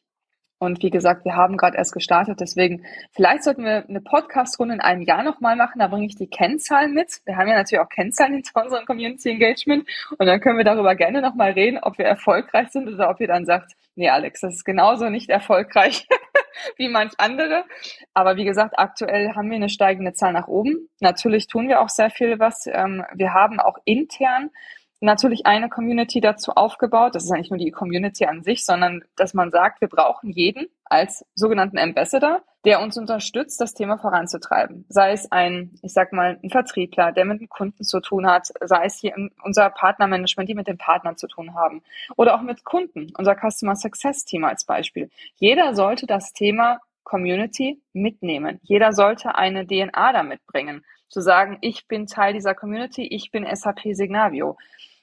Und wie gesagt, wir haben gerade erst gestartet, deswegen vielleicht sollten wir eine Podcast-Runde in einem Jahr nochmal machen. Da bringe ich die Kennzahlen mit. Wir haben ja natürlich auch Kennzahlen hinter unserem Community Engagement und dann können wir darüber gerne nochmal reden, ob wir erfolgreich sind oder ob ihr dann sagt, nee, Alex, das ist genauso nicht erfolgreich wie manch andere. Aber wie gesagt, aktuell haben wir eine steigende Zahl nach oben. Natürlich tun wir auch sehr viel was. Ähm, wir haben auch intern natürlich eine Community dazu aufgebaut. Das ist eigentlich nur die Community an sich, sondern dass man sagt, wir brauchen jeden als sogenannten Ambassador, der uns unterstützt, das Thema voranzutreiben. Sei es ein, ich sag mal, ein Vertriebler, der mit dem Kunden zu tun hat, sei es hier unser Partnermanagement, die mit den Partnern zu tun haben, oder auch mit Kunden, unser Customer Success Team als Beispiel. Jeder sollte das Thema Community mitnehmen. Jeder sollte eine DNA damit bringen zu sagen, ich bin Teil dieser Community, ich bin SAP Signavio.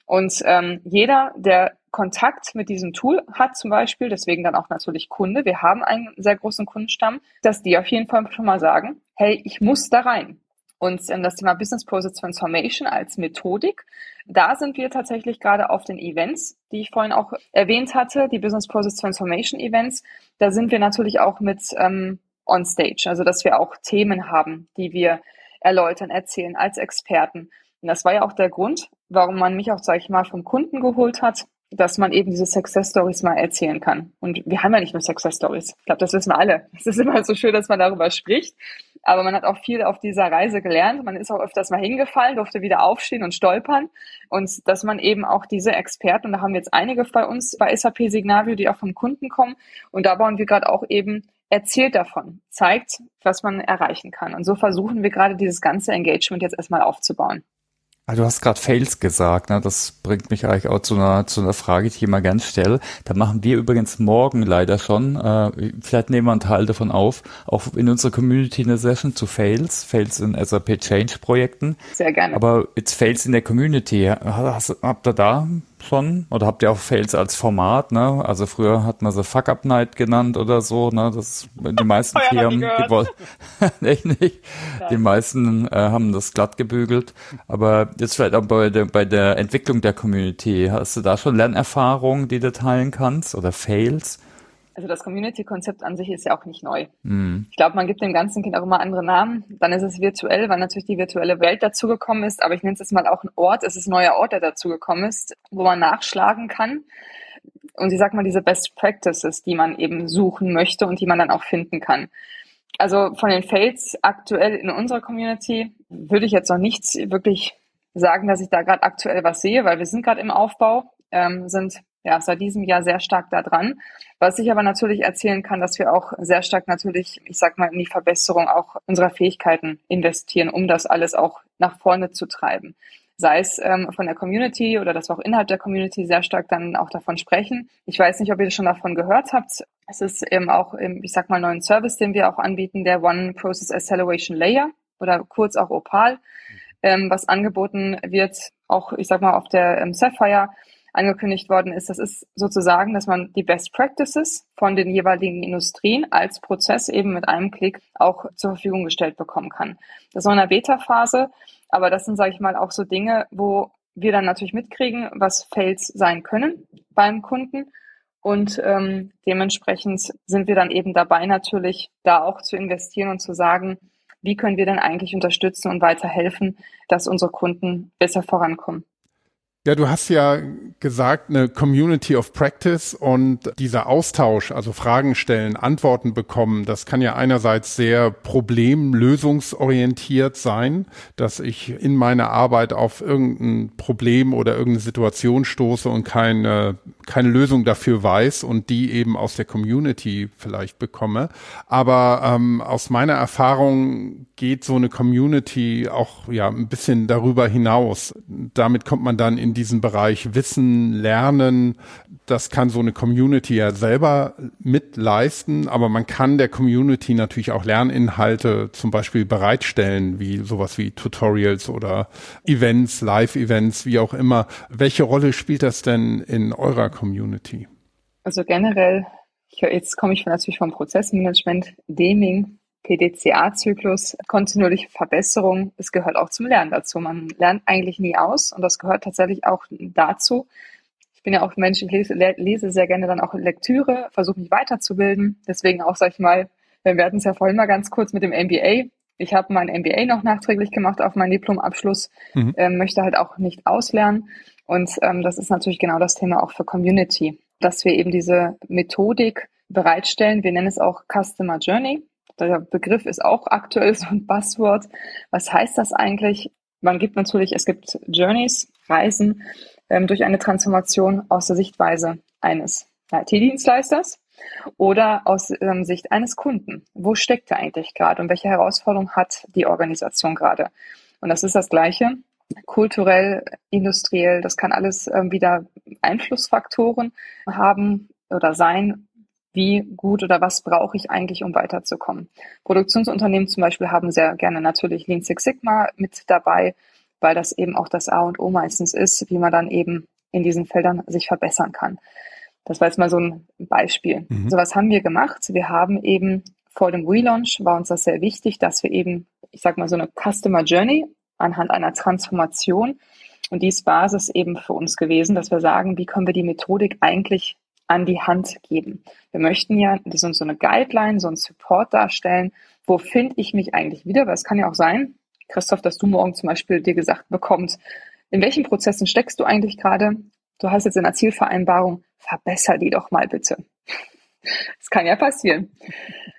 Und ähm, jeder, der Kontakt mit diesem Tool hat zum Beispiel, deswegen dann auch natürlich Kunde, wir haben einen sehr großen Kundenstamm, dass die auf jeden Fall schon mal sagen, hey, ich muss da rein. Und ähm, das Thema Business Process Transformation als Methodik, da sind wir tatsächlich gerade auf den Events, die ich vorhin auch erwähnt hatte, die Business Process Transformation Events. Da sind wir natürlich auch mit ähm, on stage, also dass wir auch Themen haben, die wir erläutern, erzählen als Experten. Und das war ja auch der Grund, warum man mich auch, sage ich mal, vom Kunden geholt hat, dass man eben diese Success Stories mal erzählen kann. Und wir haben ja nicht nur Success Stories. Ich glaube, das wissen wir alle. Es ist immer so schön, dass man darüber spricht. Aber man hat auch viel auf dieser Reise gelernt. Man ist auch öfters mal hingefallen, durfte wieder aufstehen und stolpern. Und dass man eben auch diese Experten, und da haben wir jetzt einige bei uns bei SAP Signavio, die auch vom Kunden kommen. Und da bauen wir gerade auch eben erzählt davon, zeigt, was man erreichen kann. Und so versuchen wir gerade dieses ganze Engagement jetzt erstmal aufzubauen. Also du hast gerade Fails gesagt, ne? das bringt mich eigentlich auch zu einer, zu einer Frage, die ich immer gern stelle. Da machen wir übrigens morgen leider schon, äh, vielleicht nehmen wir einen Teil davon auf, auch in unserer Community eine Session zu Fails, Fails in SAP Change Projekten. Sehr gerne. Aber jetzt Fails in der Community, hast, habt ihr da schon? Oder habt ihr auch Fails als Format, ne? Also früher hat man sie Fuck Up Night genannt oder so, ne? Das die meisten Firmen, die wollen echt nicht. Die meisten äh, haben das glatt gebügelt. Aber jetzt vielleicht auch bei der, bei der Entwicklung der Community, hast du da schon Lernerfahrungen, die du teilen kannst oder Fails? Also das Community-Konzept an sich ist ja auch nicht neu. Mhm. Ich glaube, man gibt dem ganzen Kind auch immer andere Namen. Dann ist es virtuell, weil natürlich die virtuelle Welt dazugekommen ist. Aber ich nenne es jetzt mal auch ein Ort. Es ist ein neuer Ort, der dazugekommen ist, wo man nachschlagen kann. Und ich sag mal, diese Best Practices, die man eben suchen möchte und die man dann auch finden kann. Also von den Fails aktuell in unserer Community würde ich jetzt noch nichts wirklich sagen, dass ich da gerade aktuell was sehe, weil wir sind gerade im Aufbau, ähm, sind ja, seit diesem Jahr sehr stark da dran. Was ich aber natürlich erzählen kann, dass wir auch sehr stark natürlich, ich sag mal, in die Verbesserung auch unserer Fähigkeiten investieren, um das alles auch nach vorne zu treiben. Sei es ähm, von der Community oder dass wir auch innerhalb der Community sehr stark dann auch davon sprechen. Ich weiß nicht, ob ihr schon davon gehört habt. Es ist eben auch, im, ich sag mal, neuen Service, den wir auch anbieten, der One Process Acceleration Layer oder kurz auch Opal, ähm, was angeboten wird, auch, ich sag mal, auf der ähm, Sapphire angekündigt worden ist. Das ist sozusagen, dass man die Best Practices von den jeweiligen Industrien als Prozess eben mit einem Klick auch zur Verfügung gestellt bekommen kann. Das ist noch in der Beta-Phase, aber das sind, sage ich mal, auch so Dinge, wo wir dann natürlich mitkriegen, was Fails sein können beim Kunden. Und ähm, dementsprechend sind wir dann eben dabei, natürlich da auch zu investieren und zu sagen, wie können wir denn eigentlich unterstützen und weiterhelfen, dass unsere Kunden besser vorankommen. Ja, du hast ja gesagt, eine Community of Practice und dieser Austausch, also Fragen stellen, Antworten bekommen, das kann ja einerseits sehr problemlösungsorientiert sein, dass ich in meiner Arbeit auf irgendein Problem oder irgendeine Situation stoße und keine, keine Lösung dafür weiß und die eben aus der Community vielleicht bekomme. Aber ähm, aus meiner Erfahrung geht so eine Community auch ja ein bisschen darüber hinaus. Damit kommt man dann in diesen Bereich Wissen, Lernen. Das kann so eine Community ja selber mitleisten, aber man kann der Community natürlich auch Lerninhalte zum Beispiel bereitstellen, wie sowas wie Tutorials oder Events, Live-Events, wie auch immer. Welche Rolle spielt das denn in eurer Community? Also generell, jetzt komme ich natürlich vom Prozessmanagement, Deming, PDCA-Zyklus, kontinuierliche Verbesserung, es gehört auch zum Lernen dazu. Man lernt eigentlich nie aus und das gehört tatsächlich auch dazu. Ich bin ja auch Mensch, ich lese, lese sehr gerne dann auch Lektüre, versuche mich weiterzubilden. Deswegen auch, sag ich mal, wir hatten es ja vorhin mal ganz kurz mit dem MBA. Ich habe mein MBA noch nachträglich gemacht auf meinen Diplomabschluss, mhm. ähm, möchte halt auch nicht auslernen. Und ähm, das ist natürlich genau das Thema auch für Community, dass wir eben diese Methodik bereitstellen. Wir nennen es auch Customer Journey. Der Begriff ist auch aktuell so ein Buzzword. Was heißt das eigentlich? Man gibt natürlich, es gibt Journeys, Reisen ähm, durch eine Transformation aus der Sichtweise eines IT-Dienstleisters oder aus ähm, Sicht eines Kunden. Wo steckt er eigentlich gerade und welche Herausforderung hat die Organisation gerade? Und das ist das Gleiche. Kulturell, industriell, das kann alles ähm, wieder Einflussfaktoren haben oder sein, wie gut oder was brauche ich eigentlich, um weiterzukommen. Produktionsunternehmen zum Beispiel haben sehr gerne natürlich Lean Six Sigma mit dabei, weil das eben auch das A und O meistens ist, wie man dann eben in diesen Feldern sich verbessern kann. Das war jetzt mal so ein Beispiel. Mhm. So was haben wir gemacht. Wir haben eben vor dem Relaunch war uns das sehr wichtig, dass wir eben, ich sag mal, so eine Customer Journey anhand einer Transformation und dies Basis eben für uns gewesen, dass wir sagen, wie können wir die Methodik eigentlich an die Hand geben. Wir möchten ja so eine Guideline, so ein Support darstellen. Wo finde ich mich eigentlich wieder? Weil es kann ja auch sein, Christoph, dass du morgen zum Beispiel dir gesagt bekommst, in welchen Prozessen steckst du eigentlich gerade? Du hast jetzt in der Zielvereinbarung, verbessere die doch mal bitte. Das kann ja passieren.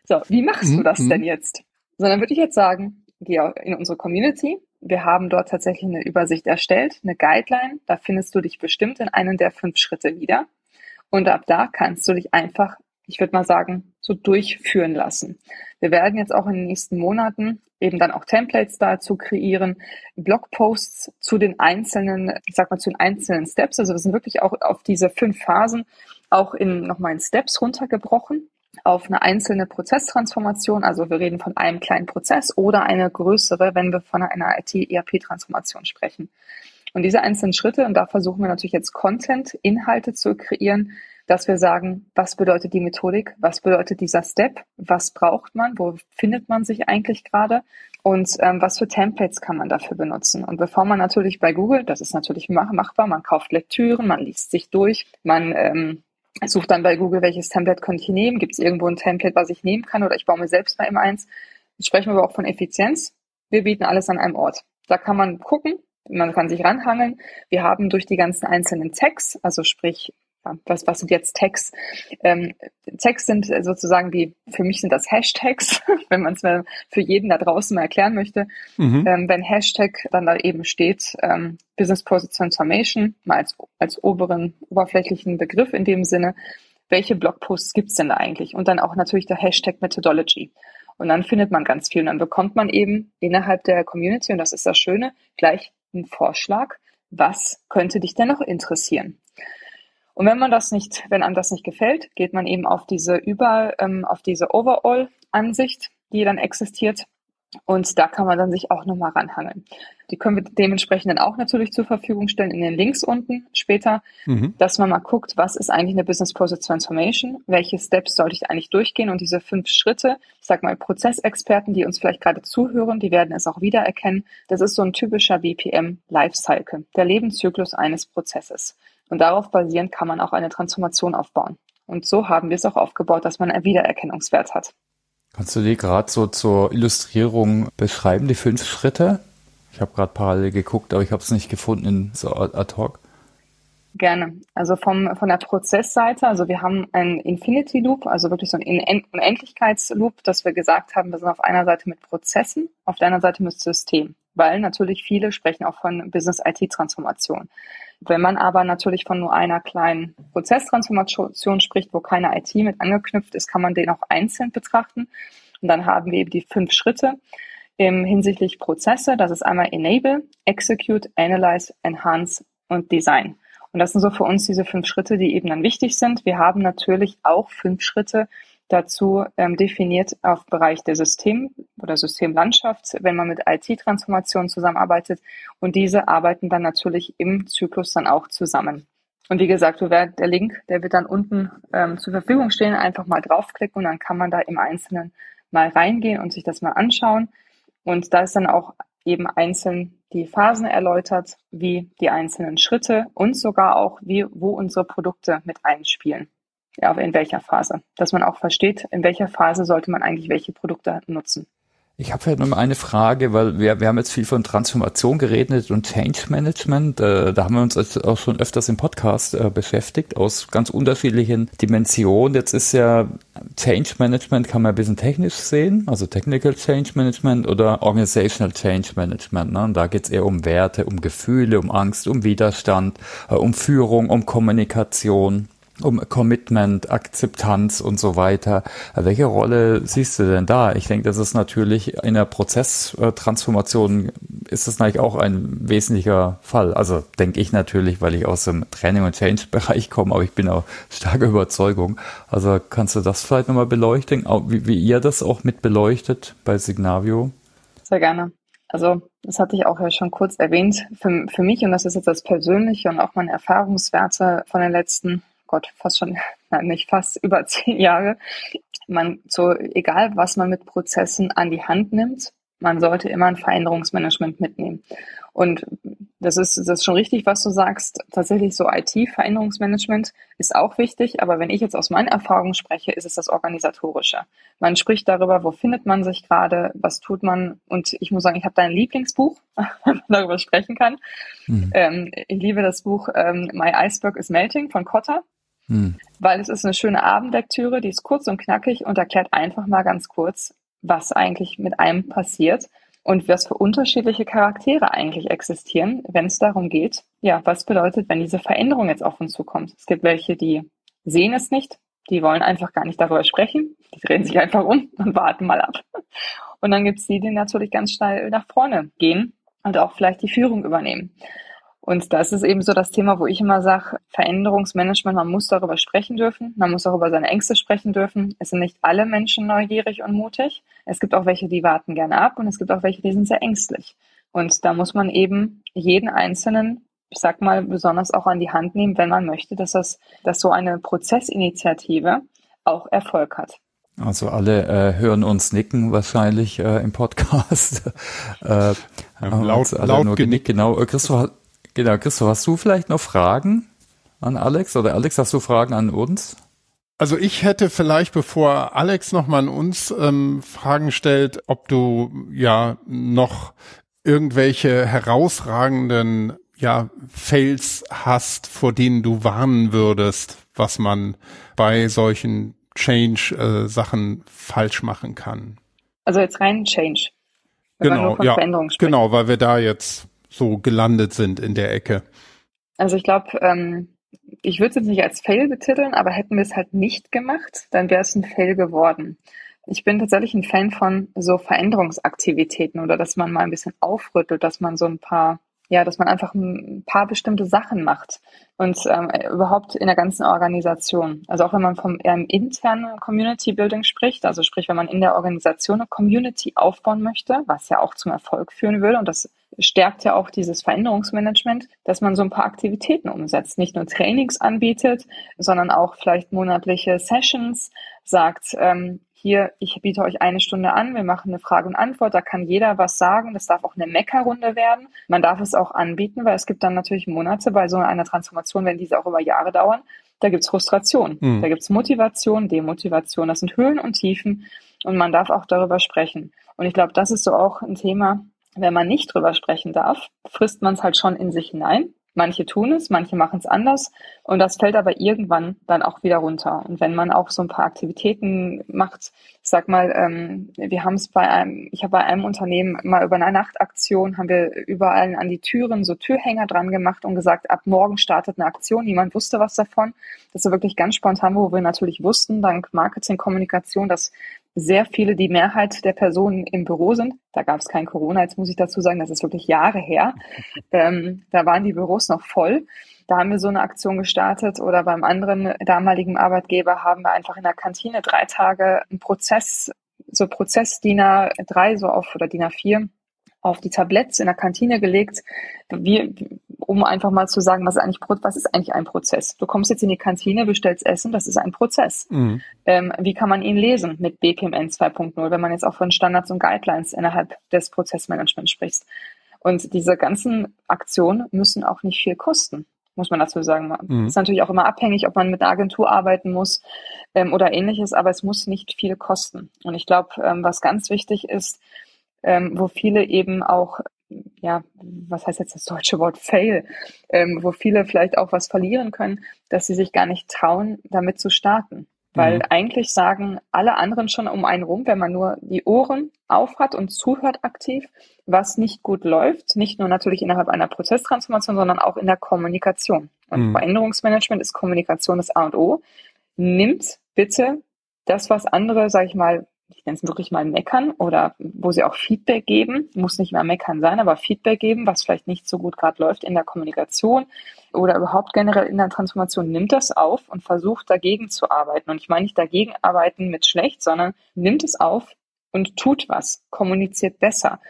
So, wie machst du das mhm. denn jetzt? Sondern würde ich jetzt sagen, geh in unsere Community. Wir haben dort tatsächlich eine Übersicht erstellt, eine Guideline. Da findest du dich bestimmt in einem der fünf Schritte wieder. Und ab da kannst du dich einfach, ich würde mal sagen, so durchführen lassen. Wir werden jetzt auch in den nächsten Monaten eben dann auch Templates dazu kreieren, Blogposts zu den einzelnen, ich sag mal zu den einzelnen Steps. Also wir sind wirklich auch auf diese fünf Phasen auch in nochmal in Steps runtergebrochen auf eine einzelne Prozesstransformation. Also wir reden von einem kleinen Prozess oder eine größere, wenn wir von einer IT-ERP-Transformation sprechen. Und diese einzelnen Schritte, und da versuchen wir natürlich jetzt Content, Inhalte zu kreieren, dass wir sagen, was bedeutet die Methodik, was bedeutet dieser Step, was braucht man, wo findet man sich eigentlich gerade und ähm, was für Templates kann man dafür benutzen. Und bevor man natürlich bei Google, das ist natürlich mach machbar, man kauft Lektüren, man liest sich durch, man ähm, sucht dann bei Google, welches Template könnte ich nehmen, gibt es irgendwo ein Template, was ich nehmen kann oder ich baue mir selbst mal immer eins. Jetzt sprechen wir aber auch von Effizienz. Wir bieten alles an einem Ort. Da kann man gucken, man kann sich ranhangeln. Wir haben durch die ganzen einzelnen Tags, also sprich was, was sind jetzt Tags? Ähm, Tags sind sozusagen die, für mich sind das Hashtags, wenn man es für jeden da draußen mal erklären möchte. Mhm. Ähm, wenn Hashtag dann da eben steht, ähm, Business Process Transformation, mal als, als oberen, oberflächlichen Begriff in dem Sinne, welche Blogposts gibt's denn da eigentlich? Und dann auch natürlich der Hashtag Methodology. Und dann findet man ganz viel. Und dann bekommt man eben innerhalb der Community, und das ist das Schöne, gleich einen Vorschlag, was könnte dich denn noch interessieren? Und wenn man das nicht, wenn einem das nicht gefällt, geht man eben auf diese über, ähm, auf diese Overall-Ansicht, die dann existiert. Und da kann man dann sich auch nochmal ranhangeln. Die können wir dementsprechend dann auch natürlich zur Verfügung stellen in den Links unten später, mhm. dass man mal guckt, was ist eigentlich eine Business Process Transformation? Welche Steps sollte ich eigentlich durchgehen? Und diese fünf Schritte, ich sag mal Prozessexperten, die uns vielleicht gerade zuhören, die werden es auch wiedererkennen. Das ist so ein typischer BPM Lifecycle, der Lebenszyklus eines Prozesses. Und darauf basierend kann man auch eine Transformation aufbauen. Und so haben wir es auch aufgebaut, dass man einen Wiedererkennungswert hat. Kannst du die gerade so zur Illustrierung beschreiben, die fünf Schritte? Ich habe gerade parallel geguckt, aber ich habe es nicht gefunden in so ad hoc. Gerne. Also vom, von der Prozessseite, also wir haben einen Infinity Loop, also wirklich so einen Unendlichkeitsloop, dass wir gesagt haben, wir sind auf einer Seite mit Prozessen, auf der anderen Seite mit System, weil natürlich viele sprechen auch von Business IT Transformation. Wenn man aber natürlich von nur einer kleinen Prozesstransformation spricht, wo keine IT mit angeknüpft ist, kann man den auch einzeln betrachten. Und dann haben wir eben die fünf Schritte im hinsichtlich Prozesse. Das ist einmal Enable, Execute, Analyze, Enhance und Design. Und das sind so für uns diese fünf Schritte, die eben dann wichtig sind. Wir haben natürlich auch fünf Schritte dazu ähm, definiert auf Bereich der System- oder Systemlandschaft, wenn man mit IT-Transformationen zusammenarbeitet. Und diese arbeiten dann natürlich im Zyklus dann auch zusammen. Und wie gesagt, der Link, der wird dann unten ähm, zur Verfügung stehen. Einfach mal draufklicken und dann kann man da im Einzelnen mal reingehen und sich das mal anschauen. Und da ist dann auch eben einzeln die Phasen erläutert, wie die einzelnen Schritte und sogar auch, wie, wo unsere Produkte mit einspielen. Ja, in welcher Phase. Dass man auch versteht, in welcher Phase sollte man eigentlich welche Produkte nutzen. Ich habe vielleicht noch mal eine Frage, weil wir, wir haben jetzt viel von Transformation geredet und Change Management. Äh, da haben wir uns auch schon öfters im Podcast äh, beschäftigt, aus ganz unterschiedlichen Dimensionen. Jetzt ist ja Change Management, kann man ein bisschen technisch sehen, also Technical Change Management oder Organizational Change Management. Ne? Und da geht es eher um Werte, um Gefühle, um Angst, um Widerstand, äh, um Führung, um Kommunikation um Commitment, Akzeptanz und so weiter. Welche Rolle siehst du denn da? Ich denke, das ist natürlich in der Prozesstransformation ist das natürlich auch ein wesentlicher Fall. Also denke ich natürlich, weil ich aus dem Training- und Change-Bereich komme, aber ich bin auch starker Überzeugung. Also kannst du das vielleicht nochmal beleuchten, wie, wie ihr das auch mit beleuchtet bei Signavio? Sehr gerne. Also das hatte ich auch ja schon kurz erwähnt. Für, für mich, und das ist jetzt das Persönliche und auch meine Erfahrungswerte von den letzten Gott, fast schon, nein, nicht fast, über zehn Jahre. Man, so, egal was man mit Prozessen an die Hand nimmt, man sollte immer ein Veränderungsmanagement mitnehmen. Und das ist, das ist schon richtig, was du sagst. Tatsächlich so IT-Veränderungsmanagement ist auch wichtig. Aber wenn ich jetzt aus meinen Erfahrungen spreche, ist es das Organisatorische. Man spricht darüber, wo findet man sich gerade, was tut man. Und ich muss sagen, ich habe dein Lieblingsbuch, wenn man darüber sprechen kann. Mhm. Ähm, ich liebe das Buch ähm, My Iceberg is Melting von Kotter. Hm. Weil es ist eine schöne Abendlektüre, die ist kurz und knackig und erklärt einfach mal ganz kurz, was eigentlich mit einem passiert und was für unterschiedliche Charaktere eigentlich existieren, wenn es darum geht, ja, was bedeutet, wenn diese Veränderung jetzt auf uns zukommt. Es gibt welche, die sehen es nicht, die wollen einfach gar nicht darüber sprechen, die drehen sich einfach um und warten mal ab. Und dann gibt es die, die natürlich ganz schnell nach vorne gehen und auch vielleicht die Führung übernehmen. Und das ist eben so das Thema, wo ich immer sage, Veränderungsmanagement, man muss darüber sprechen dürfen, man muss auch über seine Ängste sprechen dürfen. Es sind nicht alle Menschen neugierig und mutig. Es gibt auch welche, die warten gerne ab und es gibt auch welche, die sind sehr ängstlich. Und da muss man eben jeden Einzelnen, ich sag mal, besonders auch an die Hand nehmen, wenn man möchte, dass das, dass so eine Prozessinitiative auch Erfolg hat. Also alle äh, hören uns nicken wahrscheinlich äh, im Podcast. äh, laut, laut nur genickt. Genau. Christoph, Genau, Christoph, hast du vielleicht noch Fragen an Alex oder Alex, hast du Fragen an uns? Also ich hätte vielleicht, bevor Alex nochmal an uns ähm, Fragen stellt, ob du ja noch irgendwelche herausragenden ja, Fails hast, vor denen du warnen würdest, was man bei solchen Change-Sachen äh, falsch machen kann. Also jetzt rein Change. genau, ja, genau, weil wir da jetzt so gelandet sind in der Ecke? Also ich glaube, ähm, ich würde es jetzt nicht als Fail betiteln, aber hätten wir es halt nicht gemacht, dann wäre es ein Fail geworden. Ich bin tatsächlich ein Fan von so Veränderungsaktivitäten oder dass man mal ein bisschen aufrüttelt, dass man so ein paar ja, dass man einfach ein paar bestimmte Sachen macht und ähm, überhaupt in der ganzen Organisation. Also auch wenn man vom im internen Community Building spricht, also sprich, wenn man in der Organisation eine Community aufbauen möchte, was ja auch zum Erfolg führen will und das stärkt ja auch dieses Veränderungsmanagement, dass man so ein paar Aktivitäten umsetzt, nicht nur Trainings anbietet, sondern auch vielleicht monatliche Sessions, sagt, ähm, hier, ich biete euch eine Stunde an, wir machen eine Frage und Antwort, da kann jeder was sagen, das darf auch eine Meckerrunde werden. Man darf es auch anbieten, weil es gibt dann natürlich Monate bei so einer Transformation, wenn diese auch über Jahre dauern, da gibt's Frustration, mhm. da gibt's Motivation, Demotivation, das sind Höhen und Tiefen und man darf auch darüber sprechen. Und ich glaube, das ist so auch ein Thema, wenn man nicht drüber sprechen darf, frisst man es halt schon in sich hinein. Manche tun es, manche machen es anders und das fällt aber irgendwann dann auch wieder runter. Und wenn man auch so ein paar Aktivitäten macht, ich sag mal, ähm, wir haben es bei einem, ich habe bei einem Unternehmen mal über eine Nachtaktion, haben wir überall an die Türen so Türhänger dran gemacht und gesagt, ab morgen startet eine Aktion. Niemand wusste was davon. Das war wirklich ganz spontan, wo wir natürlich wussten, dank Marketing, Kommunikation, dass sehr viele, die Mehrheit der Personen im Büro sind. Da gab es kein Corona, jetzt muss ich dazu sagen, das ist wirklich Jahre her. Ähm, da waren die Büros noch voll. Da haben wir so eine Aktion gestartet oder beim anderen damaligen Arbeitgeber haben wir einfach in der Kantine drei Tage einen Prozess, so Prozessdiener drei so auf oder DIN A4 auf die Tabletts in der Kantine gelegt, wie, um einfach mal zu sagen, was ist eigentlich, was ist eigentlich ein Prozess? Du kommst jetzt in die Kantine, bestellst Essen, das ist ein Prozess. Mhm. Ähm, wie kann man ihn lesen mit BPMN 2.0, wenn man jetzt auch von Standards und Guidelines innerhalb des Prozessmanagements spricht? Und diese ganzen Aktionen müssen auch nicht viel kosten muss man dazu sagen. Mhm. Ist natürlich auch immer abhängig, ob man mit einer Agentur arbeiten muss ähm, oder ähnliches, aber es muss nicht viel kosten. Und ich glaube, ähm, was ganz wichtig ist, ähm, wo viele eben auch, ja, was heißt jetzt das deutsche Wort fail, ähm, wo viele vielleicht auch was verlieren können, dass sie sich gar nicht trauen, damit zu starten. Weil mhm. eigentlich sagen alle anderen schon um einen rum, wenn man nur die Ohren aufhat und zuhört aktiv, was nicht gut läuft, nicht nur natürlich innerhalb einer Prozesstransformation, sondern auch in der Kommunikation. Und mhm. Veränderungsmanagement ist Kommunikation das A und O. Nimmt bitte das, was andere, sage ich mal, ich nenne es wirklich mal meckern oder wo sie auch Feedback geben, muss nicht mehr meckern sein, aber Feedback geben, was vielleicht nicht so gut gerade läuft in der Kommunikation oder überhaupt generell in der Transformation, nimmt das auf und versucht dagegen zu arbeiten. Und ich meine nicht dagegen arbeiten mit schlecht, sondern nimmt es auf und tut was, kommuniziert besser,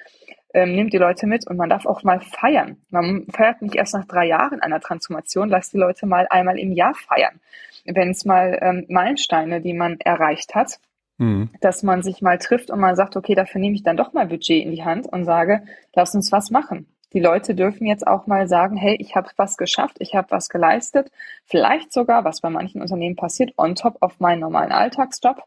ähm, nimmt die Leute mit und man darf auch mal feiern. Man feiert nicht erst nach drei Jahren einer Transformation, lasst die Leute mal einmal im Jahr feiern. Wenn es mal ähm, Meilensteine, die man erreicht hat, Mhm. Dass man sich mal trifft und man sagt, okay, dafür nehme ich dann doch mal Budget in die Hand und sage, lass uns was machen. Die Leute dürfen jetzt auch mal sagen, hey, ich habe was geschafft, ich habe was geleistet, vielleicht sogar, was bei manchen Unternehmen passiert, on top auf meinen normalen Alltagsjob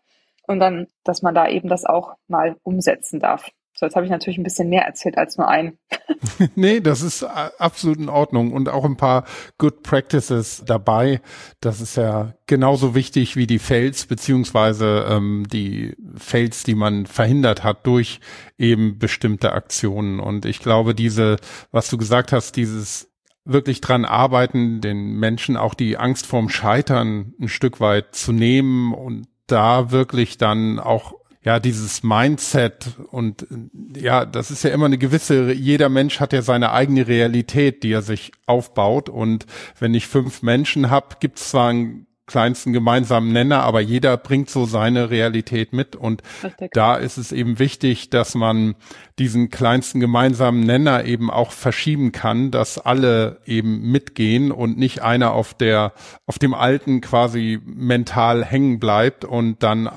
und dann, dass man da eben das auch mal umsetzen darf. So, jetzt habe ich natürlich ein bisschen mehr erzählt als nur ein. nee, das ist absolut in Ordnung und auch ein paar Good Practices dabei. Das ist ja genauso wichtig wie die Fails beziehungsweise ähm, die Fails, die man verhindert hat durch eben bestimmte Aktionen. Und ich glaube, diese, was du gesagt hast, dieses wirklich dran arbeiten, den Menschen auch die Angst vorm Scheitern ein Stück weit zu nehmen und da wirklich dann auch ja, dieses Mindset und ja, das ist ja immer eine gewisse, jeder Mensch hat ja seine eigene Realität, die er sich aufbaut und wenn ich fünf Menschen habe, gibt es zwar einen kleinsten gemeinsamen Nenner, aber jeder bringt so seine Realität mit und Richtig. da ist es eben wichtig, dass man diesen kleinsten gemeinsamen Nenner eben auch verschieben kann, dass alle eben mitgehen und nicht einer auf der auf dem alten quasi mental hängen bleibt und dann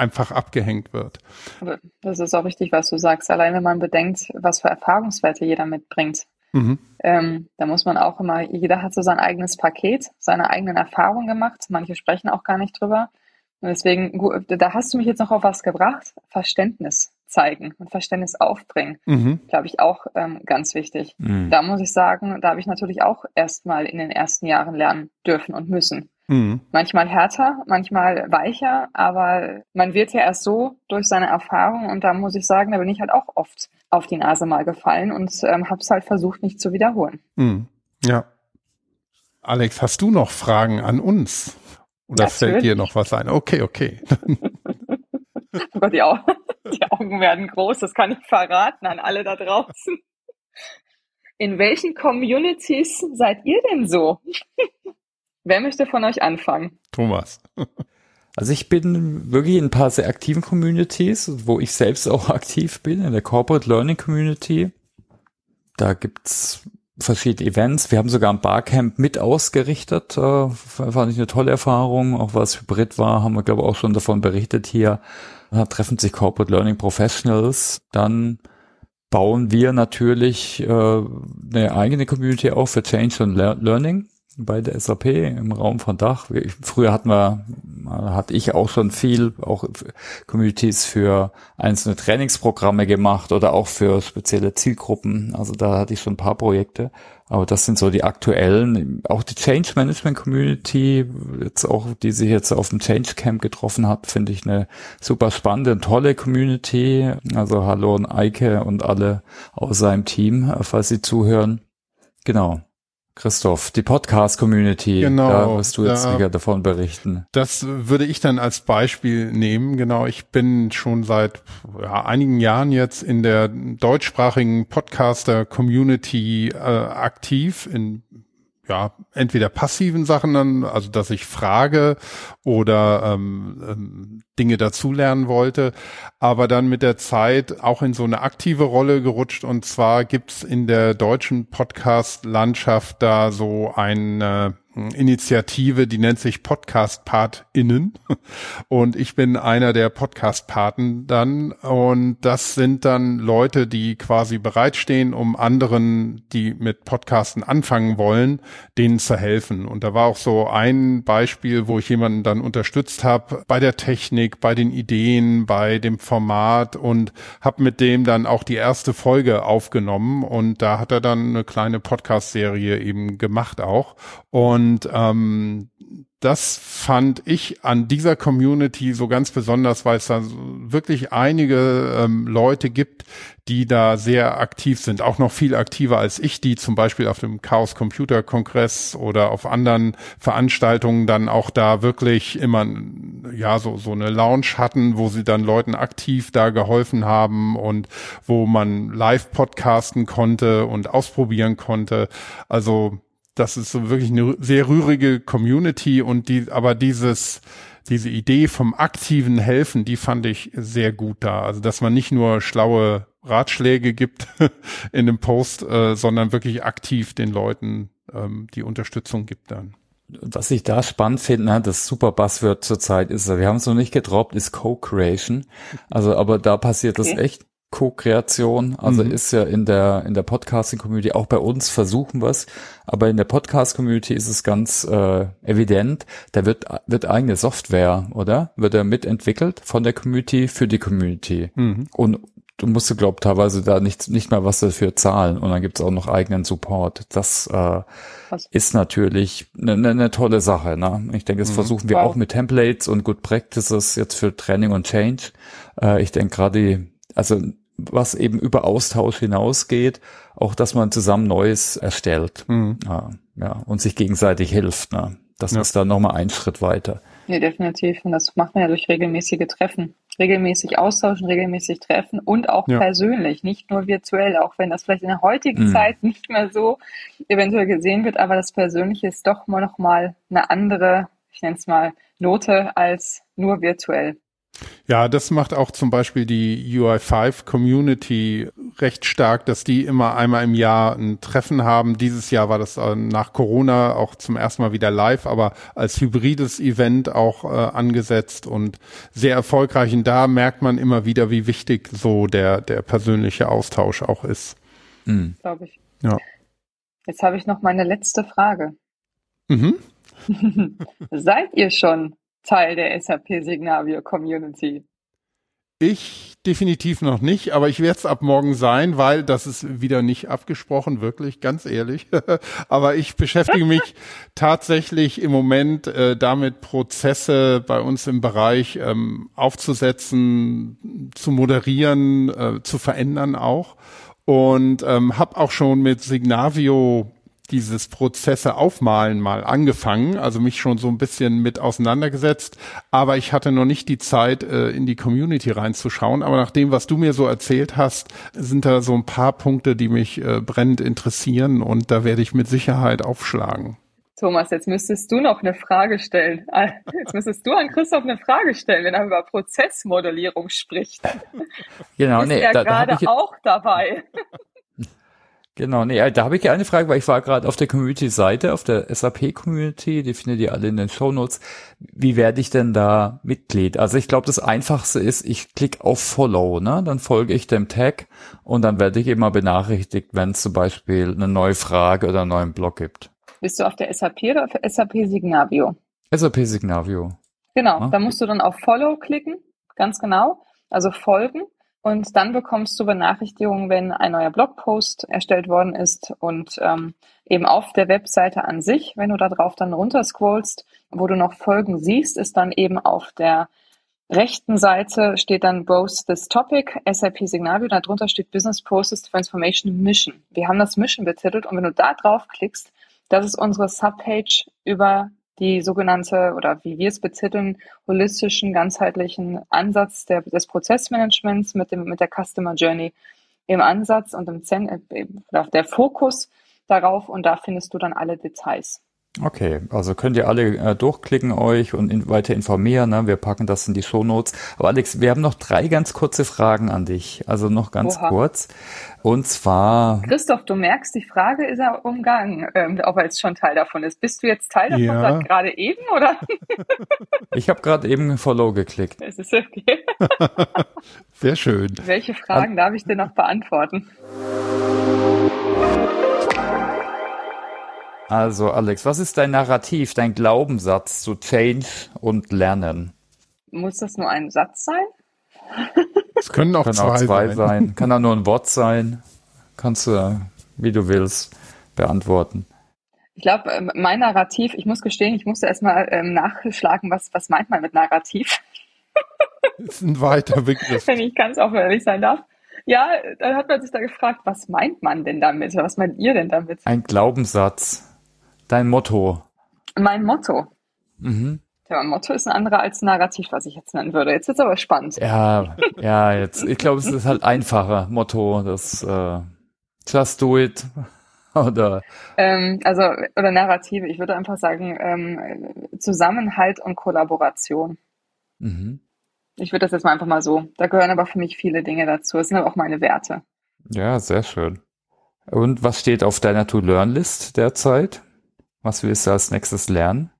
einfach abgehängt wird. Das ist auch richtig, was du sagst. Allein wenn man bedenkt, was für Erfahrungswerte jeder mitbringt. Mhm. Ähm, da muss man auch immer, jeder hat so sein eigenes Paket, seine eigenen Erfahrungen gemacht. Manche sprechen auch gar nicht drüber. Und deswegen, da hast du mich jetzt noch auf was gebracht. Verständnis zeigen und Verständnis aufbringen, mhm. glaube ich auch ähm, ganz wichtig. Mhm. Da muss ich sagen, da habe ich natürlich auch erstmal in den ersten Jahren lernen dürfen und müssen. Mhm. Manchmal härter, manchmal weicher, aber man wird ja erst so durch seine Erfahrung und da muss ich sagen, da bin ich halt auch oft auf die Nase mal gefallen und ähm, habe es halt versucht, nicht zu wiederholen. Mhm. Ja. Alex, hast du noch Fragen an uns? Oder Natürlich. fällt dir noch was ein? Okay, okay. oh Gott, die, Augen, die Augen werden groß, das kann ich verraten an alle da draußen. In welchen Communities seid ihr denn so? Wer möchte von euch anfangen? Thomas. Also ich bin wirklich in ein paar sehr aktiven Communities, wo ich selbst auch aktiv bin, in der Corporate Learning Community. Da gibt's verschiedene Events. Wir haben sogar ein Barcamp mit ausgerichtet. Äh, fand ich eine tolle Erfahrung. Auch was Hybrid war, haben wir, glaube ich, auch schon davon berichtet hier. Da treffen sich Corporate Learning Professionals. Dann bauen wir natürlich äh, eine eigene Community auf für Change and Learning bei der SAP im Raum von Dach. Früher hatten wir, hatte ich auch schon viel, auch Communities für einzelne Trainingsprogramme gemacht oder auch für spezielle Zielgruppen. Also da hatte ich schon ein paar Projekte. Aber das sind so die aktuellen, auch die Change Management Community, jetzt auch, die sich jetzt auf dem Change Camp getroffen hat, finde ich eine super spannende und tolle Community. Also hallo und Eike und alle aus seinem Team, falls sie zuhören. Genau. Christoph, die Podcast-Community, genau, da wirst du jetzt da, davon berichten. Das würde ich dann als Beispiel nehmen. Genau, ich bin schon seit ja, einigen Jahren jetzt in der deutschsprachigen Podcaster-Community äh, aktiv in ja, entweder passiven Sachen dann, also dass ich frage oder ähm, ähm, Dinge dazulernen wollte, aber dann mit der Zeit auch in so eine aktive Rolle gerutscht. Und zwar gibt's in der deutschen Podcast-Landschaft da so ein äh, Initiative, die nennt sich Podcast PartInnen und ich bin einer der Podcast Paten dann. Und das sind dann Leute, die quasi bereitstehen, um anderen, die mit Podcasten anfangen wollen, denen zu helfen. Und da war auch so ein Beispiel, wo ich jemanden dann unterstützt habe bei der Technik, bei den Ideen, bei dem Format und habe mit dem dann auch die erste Folge aufgenommen. Und da hat er dann eine kleine Podcast-Serie eben gemacht auch. Und und ähm, das fand ich an dieser Community so ganz besonders, weil es da wirklich einige ähm, Leute gibt, die da sehr aktiv sind, auch noch viel aktiver als ich, die zum Beispiel auf dem Chaos Computer Kongress oder auf anderen Veranstaltungen dann auch da wirklich immer ja so so eine Lounge hatten, wo sie dann Leuten aktiv da geholfen haben und wo man live podcasten konnte und ausprobieren konnte. Also das ist so wirklich eine sehr rührige Community und die, aber dieses, diese Idee vom aktiven Helfen, die fand ich sehr gut da. Also, dass man nicht nur schlaue Ratschläge gibt in dem Post, äh, sondern wirklich aktiv den Leuten ähm, die Unterstützung gibt dann. Was ich da spannend finde, ne, das super Buzzword zurzeit ist, wir haben es noch nicht gedroppt, ist Co-Creation. Also, aber da passiert okay. das echt Co-Kreation, also mhm. ist ja in der in der Podcasting-Community auch bei uns versuchen wir es, aber in der Podcast-Community ist es ganz äh, evident, da wird wird eigene Software, oder wird er mitentwickelt von der Community für die Community mhm. und du musst glaub teilweise da nicht nicht mehr was dafür zahlen und dann gibt's auch noch eigenen Support. Das äh, ist natürlich eine ne, ne tolle Sache. Ne? Ich denke, das mhm. versuchen wir wow. auch mit Templates und Good Practices jetzt für Training und Change. Äh, ich denke gerade also was eben über Austausch hinausgeht, auch dass man zusammen Neues erstellt mhm. ja, ja, und sich gegenseitig hilft. Ne? Das ja. ist dann nochmal ein Schritt weiter. Ja, definitiv. Und das macht man ja durch regelmäßige Treffen. Regelmäßig austauschen, regelmäßig treffen und auch ja. persönlich, nicht nur virtuell, auch wenn das vielleicht in der heutigen mhm. Zeit nicht mehr so eventuell gesehen wird, aber das Persönliche ist doch mal nochmal eine andere, ich nenne es mal, Note als nur virtuell. Ja, das macht auch zum Beispiel die UI5 Community recht stark, dass die immer einmal im Jahr ein Treffen haben. Dieses Jahr war das äh, nach Corona auch zum ersten Mal wieder live, aber als hybrides Event auch äh, angesetzt und sehr erfolgreich. Und da merkt man immer wieder, wie wichtig so der, der persönliche Austausch auch ist. Mhm. Glaube ich. Ja. Jetzt habe ich noch meine letzte Frage. Mhm. Seid ihr schon Teil der SAP Signavio Community? Ich definitiv noch nicht, aber ich werde es ab morgen sein, weil das ist wieder nicht abgesprochen, wirklich, ganz ehrlich. aber ich beschäftige mich tatsächlich im Moment äh, damit, Prozesse bei uns im Bereich ähm, aufzusetzen, zu moderieren, äh, zu verändern auch. Und ähm, habe auch schon mit Signavio dieses Prozesse aufmalen mal angefangen, also mich schon so ein bisschen mit auseinandergesetzt, aber ich hatte noch nicht die Zeit, äh, in die Community reinzuschauen. Aber nach dem, was du mir so erzählt hast, sind da so ein paar Punkte, die mich äh, brennend interessieren und da werde ich mit Sicherheit aufschlagen. Thomas, jetzt müsstest du noch eine Frage stellen. Jetzt müsstest du an Christoph eine Frage stellen, wenn er über Prozessmodellierung spricht. Genau, ist nee, er da, gerade da auch dabei. Genau, nee, da habe ich eine Frage, weil ich war gerade auf der Community-Seite, auf der SAP-Community, die findet ihr alle in den Show Notes. Wie werde ich denn da Mitglied? Also ich glaube, das Einfachste ist, ich klicke auf Follow, ne? Dann folge ich dem Tag und dann werde ich immer benachrichtigt, wenn es zum Beispiel eine neue Frage oder einen neuen Blog gibt. Bist du auf der SAP oder auf SAP Signavio? SAP Signavio. Genau, ja? da musst du dann auf Follow klicken, ganz genau, also folgen. Und dann bekommst du Benachrichtigungen, wenn ein neuer Blogpost erstellt worden ist und ähm, eben auf der Webseite an sich, wenn du da drauf dann runterscrollst, wo du noch Folgen siehst, ist dann eben auf der rechten Seite steht dann Browse this Topic, SAP Signavio, darunter steht Business Process Transformation Mission. Wir haben das Mission betitelt und wenn du da drauf klickst, das ist unsere Subpage über die sogenannte oder wie wir es betiteln, holistischen, ganzheitlichen Ansatz der, des Prozessmanagements mit dem, mit der Customer Journey im Ansatz und im Zen, äh, der Fokus darauf und da findest du dann alle Details. Okay, also könnt ihr alle äh, durchklicken euch und in, weiter informieren. Ne? Wir packen das in die Shownotes. Aber Alex, wir haben noch drei ganz kurze Fragen an dich. Also noch ganz Oha. kurz. Und zwar. Christoph, du merkst, die Frage ist er umgangen, ähm, ob er jetzt schon Teil davon ist. Bist du jetzt Teil davon ja. gerade eben oder? ich habe gerade eben Follow geklickt. Es ist okay. Sehr schön. Welche Fragen An darf ich dir noch beantworten? Also Alex, was ist dein Narrativ, dein Glaubenssatz zu Change und Lernen? Muss das nur ein Satz sein? Es können auch, Kann zwei, auch zwei sein. sein. Kann auch nur ein Wort sein. Kannst du, wie du willst, beantworten. Ich glaube, ähm, mein Narrativ, ich muss gestehen, ich musste erstmal ähm, nachschlagen, was, was meint man mit Narrativ? ist ein weiter Begriff. Wenn ich ganz offen ehrlich sein darf. Ja, dann hat man sich da gefragt, was meint man denn damit? Was meint ihr denn damit? Ein Glaubenssatz. Dein Motto. Mein Motto. Mhm. Ja, Motto ist ein anderer als Narrativ, was ich jetzt nennen würde. Jetzt wird's aber spannend. Ja, ja, jetzt, ich glaube, es ist halt einfacher Motto, das äh, Just do it. Oder? Ähm, also, oder Narrative. Ich würde einfach sagen, ähm, Zusammenhalt und Kollaboration. Mhm. Ich würde das jetzt mal einfach mal so. Da gehören aber für mich viele Dinge dazu. Das sind aber auch meine Werte. Ja, sehr schön. Und was steht auf deiner To-Learn-List derzeit? Was willst du als nächstes lernen?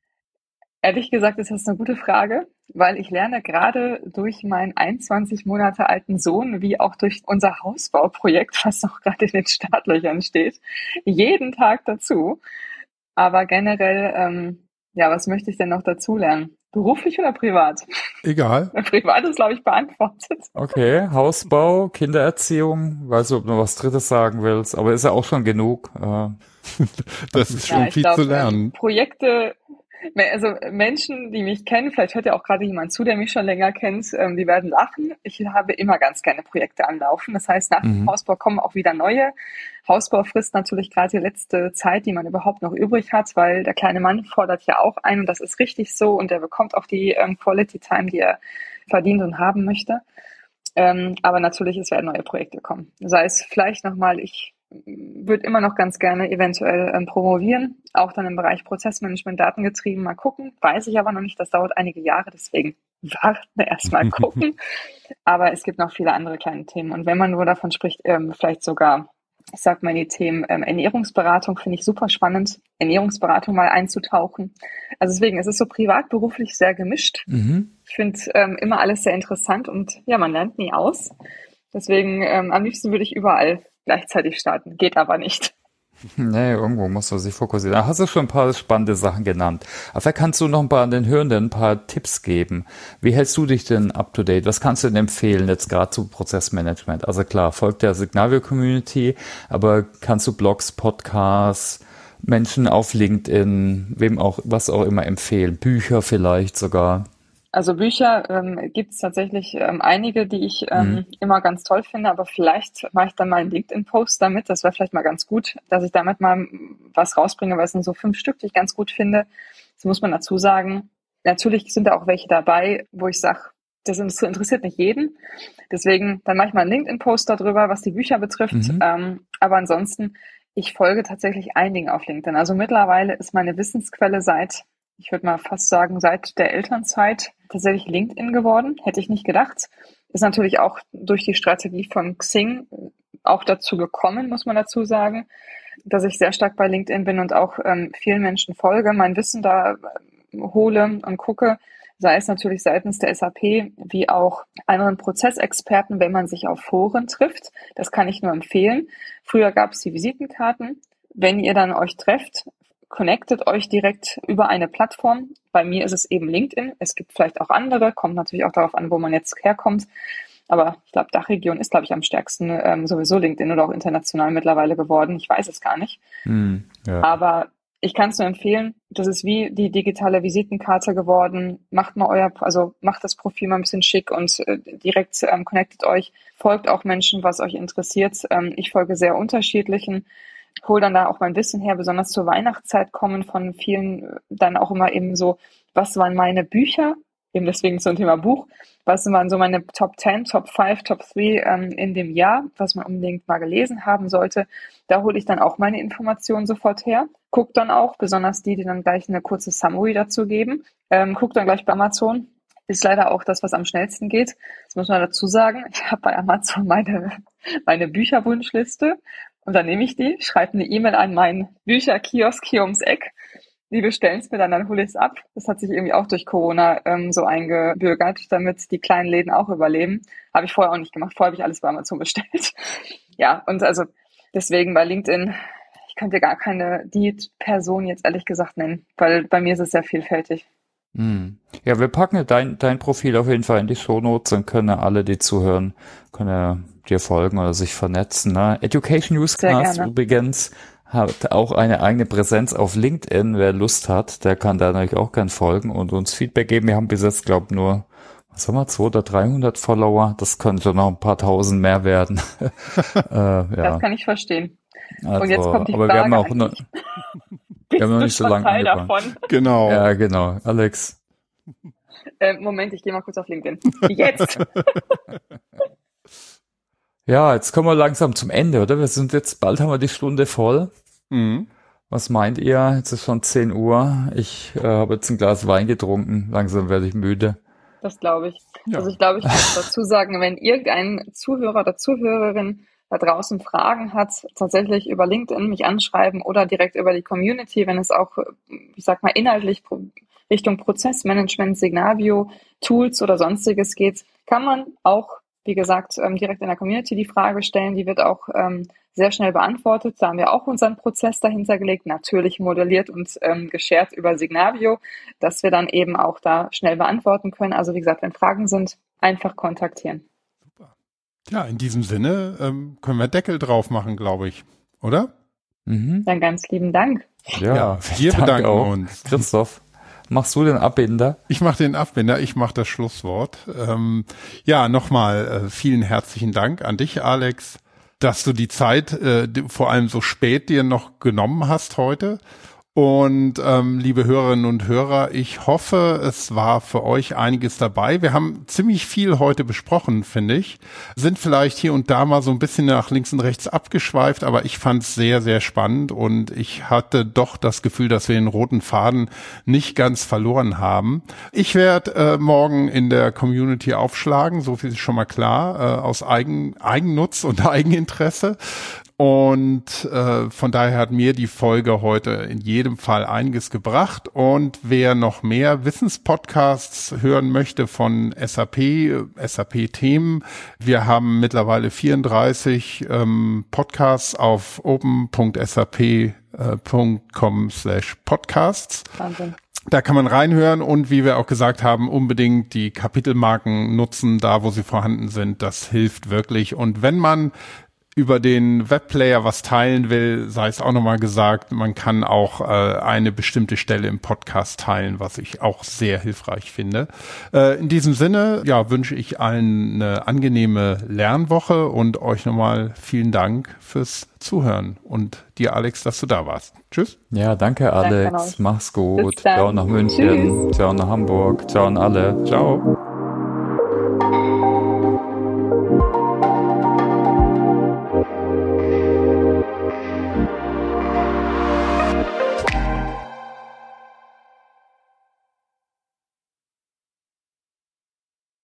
Ehrlich gesagt ist das eine gute Frage, weil ich lerne gerade durch meinen 21 Monate alten Sohn, wie auch durch unser Hausbauprojekt, was noch gerade in den Startlöchern steht, jeden Tag dazu. Aber generell, ähm, ja, was möchte ich denn noch dazu lernen? Beruflich oder privat? Egal. Privat ist, glaube ich, beantwortet. Okay, Hausbau, Kindererziehung, weiß nicht, ob du noch was Drittes sagen willst, aber ist ja auch schon genug. Äh, das ist schon ja, viel glaub, zu lernen. Ähm, Projekte also Menschen, die mich kennen, vielleicht hört ja auch gerade jemand zu, der mich schon länger kennt, ähm, die werden lachen. Ich habe immer ganz gerne Projekte anlaufen. Das heißt, nach dem mhm. Hausbau kommen auch wieder neue. Hausbau frisst natürlich gerade die letzte Zeit, die man überhaupt noch übrig hat, weil der kleine Mann fordert ja auch ein und das ist richtig so und er bekommt auch die ähm, Quality Time, die er verdient und haben möchte. Ähm, aber natürlich, es werden neue Projekte kommen. Sei es vielleicht nochmal, ich würde immer noch ganz gerne eventuell ähm, promovieren, auch dann im Bereich Prozessmanagement datengetrieben mal gucken. Weiß ich aber noch nicht, das dauert einige Jahre, deswegen warten erstmal gucken. aber es gibt noch viele andere kleine Themen. Und wenn man nur davon spricht, ähm, vielleicht sogar, ich sag mal die Themen ähm, Ernährungsberatung finde ich super spannend, Ernährungsberatung mal einzutauchen. Also deswegen, es ist so privat, beruflich sehr gemischt. Mhm. Ich finde ähm, immer alles sehr interessant und ja, man lernt nie aus. Deswegen ähm, am liebsten würde ich überall gleichzeitig starten. Geht aber nicht. Nee, irgendwo musst du sich fokussieren. Da hast du schon ein paar spannende Sachen genannt. Aber vielleicht kannst du noch ein paar an den Hörenden ein paar Tipps geben. Wie hältst du dich denn up to date? Was kannst du denn empfehlen jetzt gerade zu Prozessmanagement? Also klar, folgt der Signavio Community, aber kannst du Blogs, Podcasts, Menschen auf LinkedIn, wem auch, was auch immer empfehlen? Bücher vielleicht sogar? Also Bücher ähm, gibt es tatsächlich ähm, einige, die ich ähm, mhm. immer ganz toll finde, aber vielleicht mache ich dann mal einen LinkedIn-Post damit. Das wäre vielleicht mal ganz gut, dass ich damit mal was rausbringe, weil es sind so fünf Stück, die ich ganz gut finde. Das muss man dazu sagen. Natürlich sind da auch welche dabei, wo ich sage, das interessiert nicht jeden. Deswegen, dann mache ich mal einen LinkedIn-Post darüber, was die Bücher betrifft. Mhm. Ähm, aber ansonsten, ich folge tatsächlich einigen auf LinkedIn. Also mittlerweile ist meine Wissensquelle seit ich würde mal fast sagen, seit der Elternzeit tatsächlich LinkedIn geworden. Hätte ich nicht gedacht. Ist natürlich auch durch die Strategie von Xing auch dazu gekommen, muss man dazu sagen, dass ich sehr stark bei LinkedIn bin und auch ähm, vielen Menschen folge, mein Wissen da äh, hole und gucke, sei es natürlich seitens der SAP wie auch anderen Prozessexperten, wenn man sich auf Foren trifft. Das kann ich nur empfehlen. Früher gab es die Visitenkarten. Wenn ihr dann euch trefft, connectet euch direkt über eine Plattform. Bei mir ist es eben LinkedIn. Es gibt vielleicht auch andere, kommt natürlich auch darauf an, wo man jetzt herkommt. Aber ich glaube, Dachregion ist, glaube ich, am stärksten ähm, sowieso LinkedIn oder auch international mittlerweile geworden. Ich weiß es gar nicht. Mm, ja. Aber ich kann es nur empfehlen. Das ist wie die digitale Visitenkarte geworden. Macht mal euer, also macht das Profil mal ein bisschen schick und äh, direkt ähm, connectet euch. Folgt auch Menschen, was euch interessiert. Ähm, ich folge sehr unterschiedlichen hole dann da auch mein Wissen her, besonders zur Weihnachtszeit kommen von vielen dann auch immer eben so, was waren meine Bücher eben deswegen zum Thema Buch. Was waren so meine Top 10, Top 5, Top 3 ähm, in dem Jahr, was man unbedingt mal gelesen haben sollte. Da hole ich dann auch meine Informationen sofort her. Guck dann auch, besonders die, die dann gleich eine kurze Summary dazu geben. Ähm, guck dann gleich bei Amazon. Ist leider auch das, was am schnellsten geht. Das muss man dazu sagen. Ich habe bei Amazon meine, meine Bücherwunschliste und dann nehme ich die, schreibe eine E-Mail an meinen Bücherkiosk hier ums Eck die bestellen es mir dann, dann hole ich es ab. Das hat sich irgendwie auch durch Corona ähm, so eingebürgert, damit die kleinen Läden auch überleben. Habe ich vorher auch nicht gemacht. Vorher habe ich alles bei Amazon bestellt. ja, und also deswegen bei LinkedIn, ich könnte gar keine die Person jetzt ehrlich gesagt nennen, weil bei mir ist es sehr vielfältig. Hm. Ja, wir packen dein, dein Profil auf jeden Fall in die Shownotes, dann können alle, die zuhören, können dir folgen oder sich vernetzen. Ne? Education Newscast übrigens hat auch eine eigene Präsenz auf LinkedIn. Wer Lust hat, der kann da natürlich auch gern folgen und uns Feedback geben. Wir haben bis jetzt, glaube nur, was haben wir, 200 oder 300 Follower. Das könnte noch ein paar tausend mehr werden. äh, ja. Das kann ich verstehen. Also, und jetzt kommt die aber Frage. Wir haben auch noch, wir haben noch nicht so lange Teil davon? Genau. Ja, genau. Alex. Äh, Moment, ich gehe mal kurz auf LinkedIn. Jetzt. Ja, jetzt kommen wir langsam zum Ende, oder? Wir sind jetzt, bald haben wir die Stunde voll. Mhm. Was meint ihr? Jetzt ist schon 10 Uhr. Ich äh, habe jetzt ein Glas Wein getrunken. Langsam werde ich müde. Das glaube ich. Ja. Also ich glaube, ich muss dazu sagen, wenn irgendein Zuhörer oder Zuhörerin da draußen Fragen hat, tatsächlich über LinkedIn mich anschreiben oder direkt über die Community, wenn es auch, ich sag mal, inhaltlich Richtung Prozessmanagement, Signavio, Tools oder sonstiges geht, kann man auch wie gesagt, ähm, direkt in der Community die Frage stellen. Die wird auch ähm, sehr schnell beantwortet. Da haben wir auch unseren Prozess dahinter gelegt, natürlich modelliert und ähm, geshared über Signavio, dass wir dann eben auch da schnell beantworten können. Also wie gesagt, wenn Fragen sind, einfach kontaktieren. Super. Ja, in diesem Sinne ähm, können wir Deckel drauf machen, glaube ich, oder? Mhm. Dann ganz lieben Dank. Ja, ja wir bedanken auch. uns. Christoph. Machst du den Abbinder? Ich mache den Abbinder, ich mache das Schlusswort. Ähm, ja, nochmal äh, vielen herzlichen Dank an dich, Alex, dass du die Zeit äh, vor allem so spät dir noch genommen hast heute. Und ähm, liebe Hörerinnen und Hörer, ich hoffe, es war für euch einiges dabei. Wir haben ziemlich viel heute besprochen, finde ich. Sind vielleicht hier und da mal so ein bisschen nach links und rechts abgeschweift, aber ich fand es sehr, sehr spannend und ich hatte doch das Gefühl, dass wir den roten Faden nicht ganz verloren haben. Ich werde äh, morgen in der Community aufschlagen, so viel ist schon mal klar, äh, aus Eigen, Eigennutz und Eigeninteresse. Und äh, von daher hat mir die Folge heute in jedem Fall einiges gebracht. Und wer noch mehr Wissenspodcasts hören möchte von SAP, SAP-Themen, wir haben mittlerweile 34 ähm, Podcasts auf open.sap.com slash podcasts. Wahnsinn. Da kann man reinhören und wie wir auch gesagt haben, unbedingt die Kapitelmarken nutzen, da wo sie vorhanden sind. Das hilft wirklich. Und wenn man über den Webplayer was teilen will, sei es auch nochmal gesagt, man kann auch äh, eine bestimmte Stelle im Podcast teilen, was ich auch sehr hilfreich finde. Äh, in diesem Sinne, ja, wünsche ich allen eine angenehme Lernwoche und euch nochmal vielen Dank fürs Zuhören und dir, Alex, dass du da warst. Tschüss. Ja, danke, Alex. Danke Mach's gut. Ciao nach München. Tschüss. Ciao nach Hamburg. Ciao an alle. Ciao.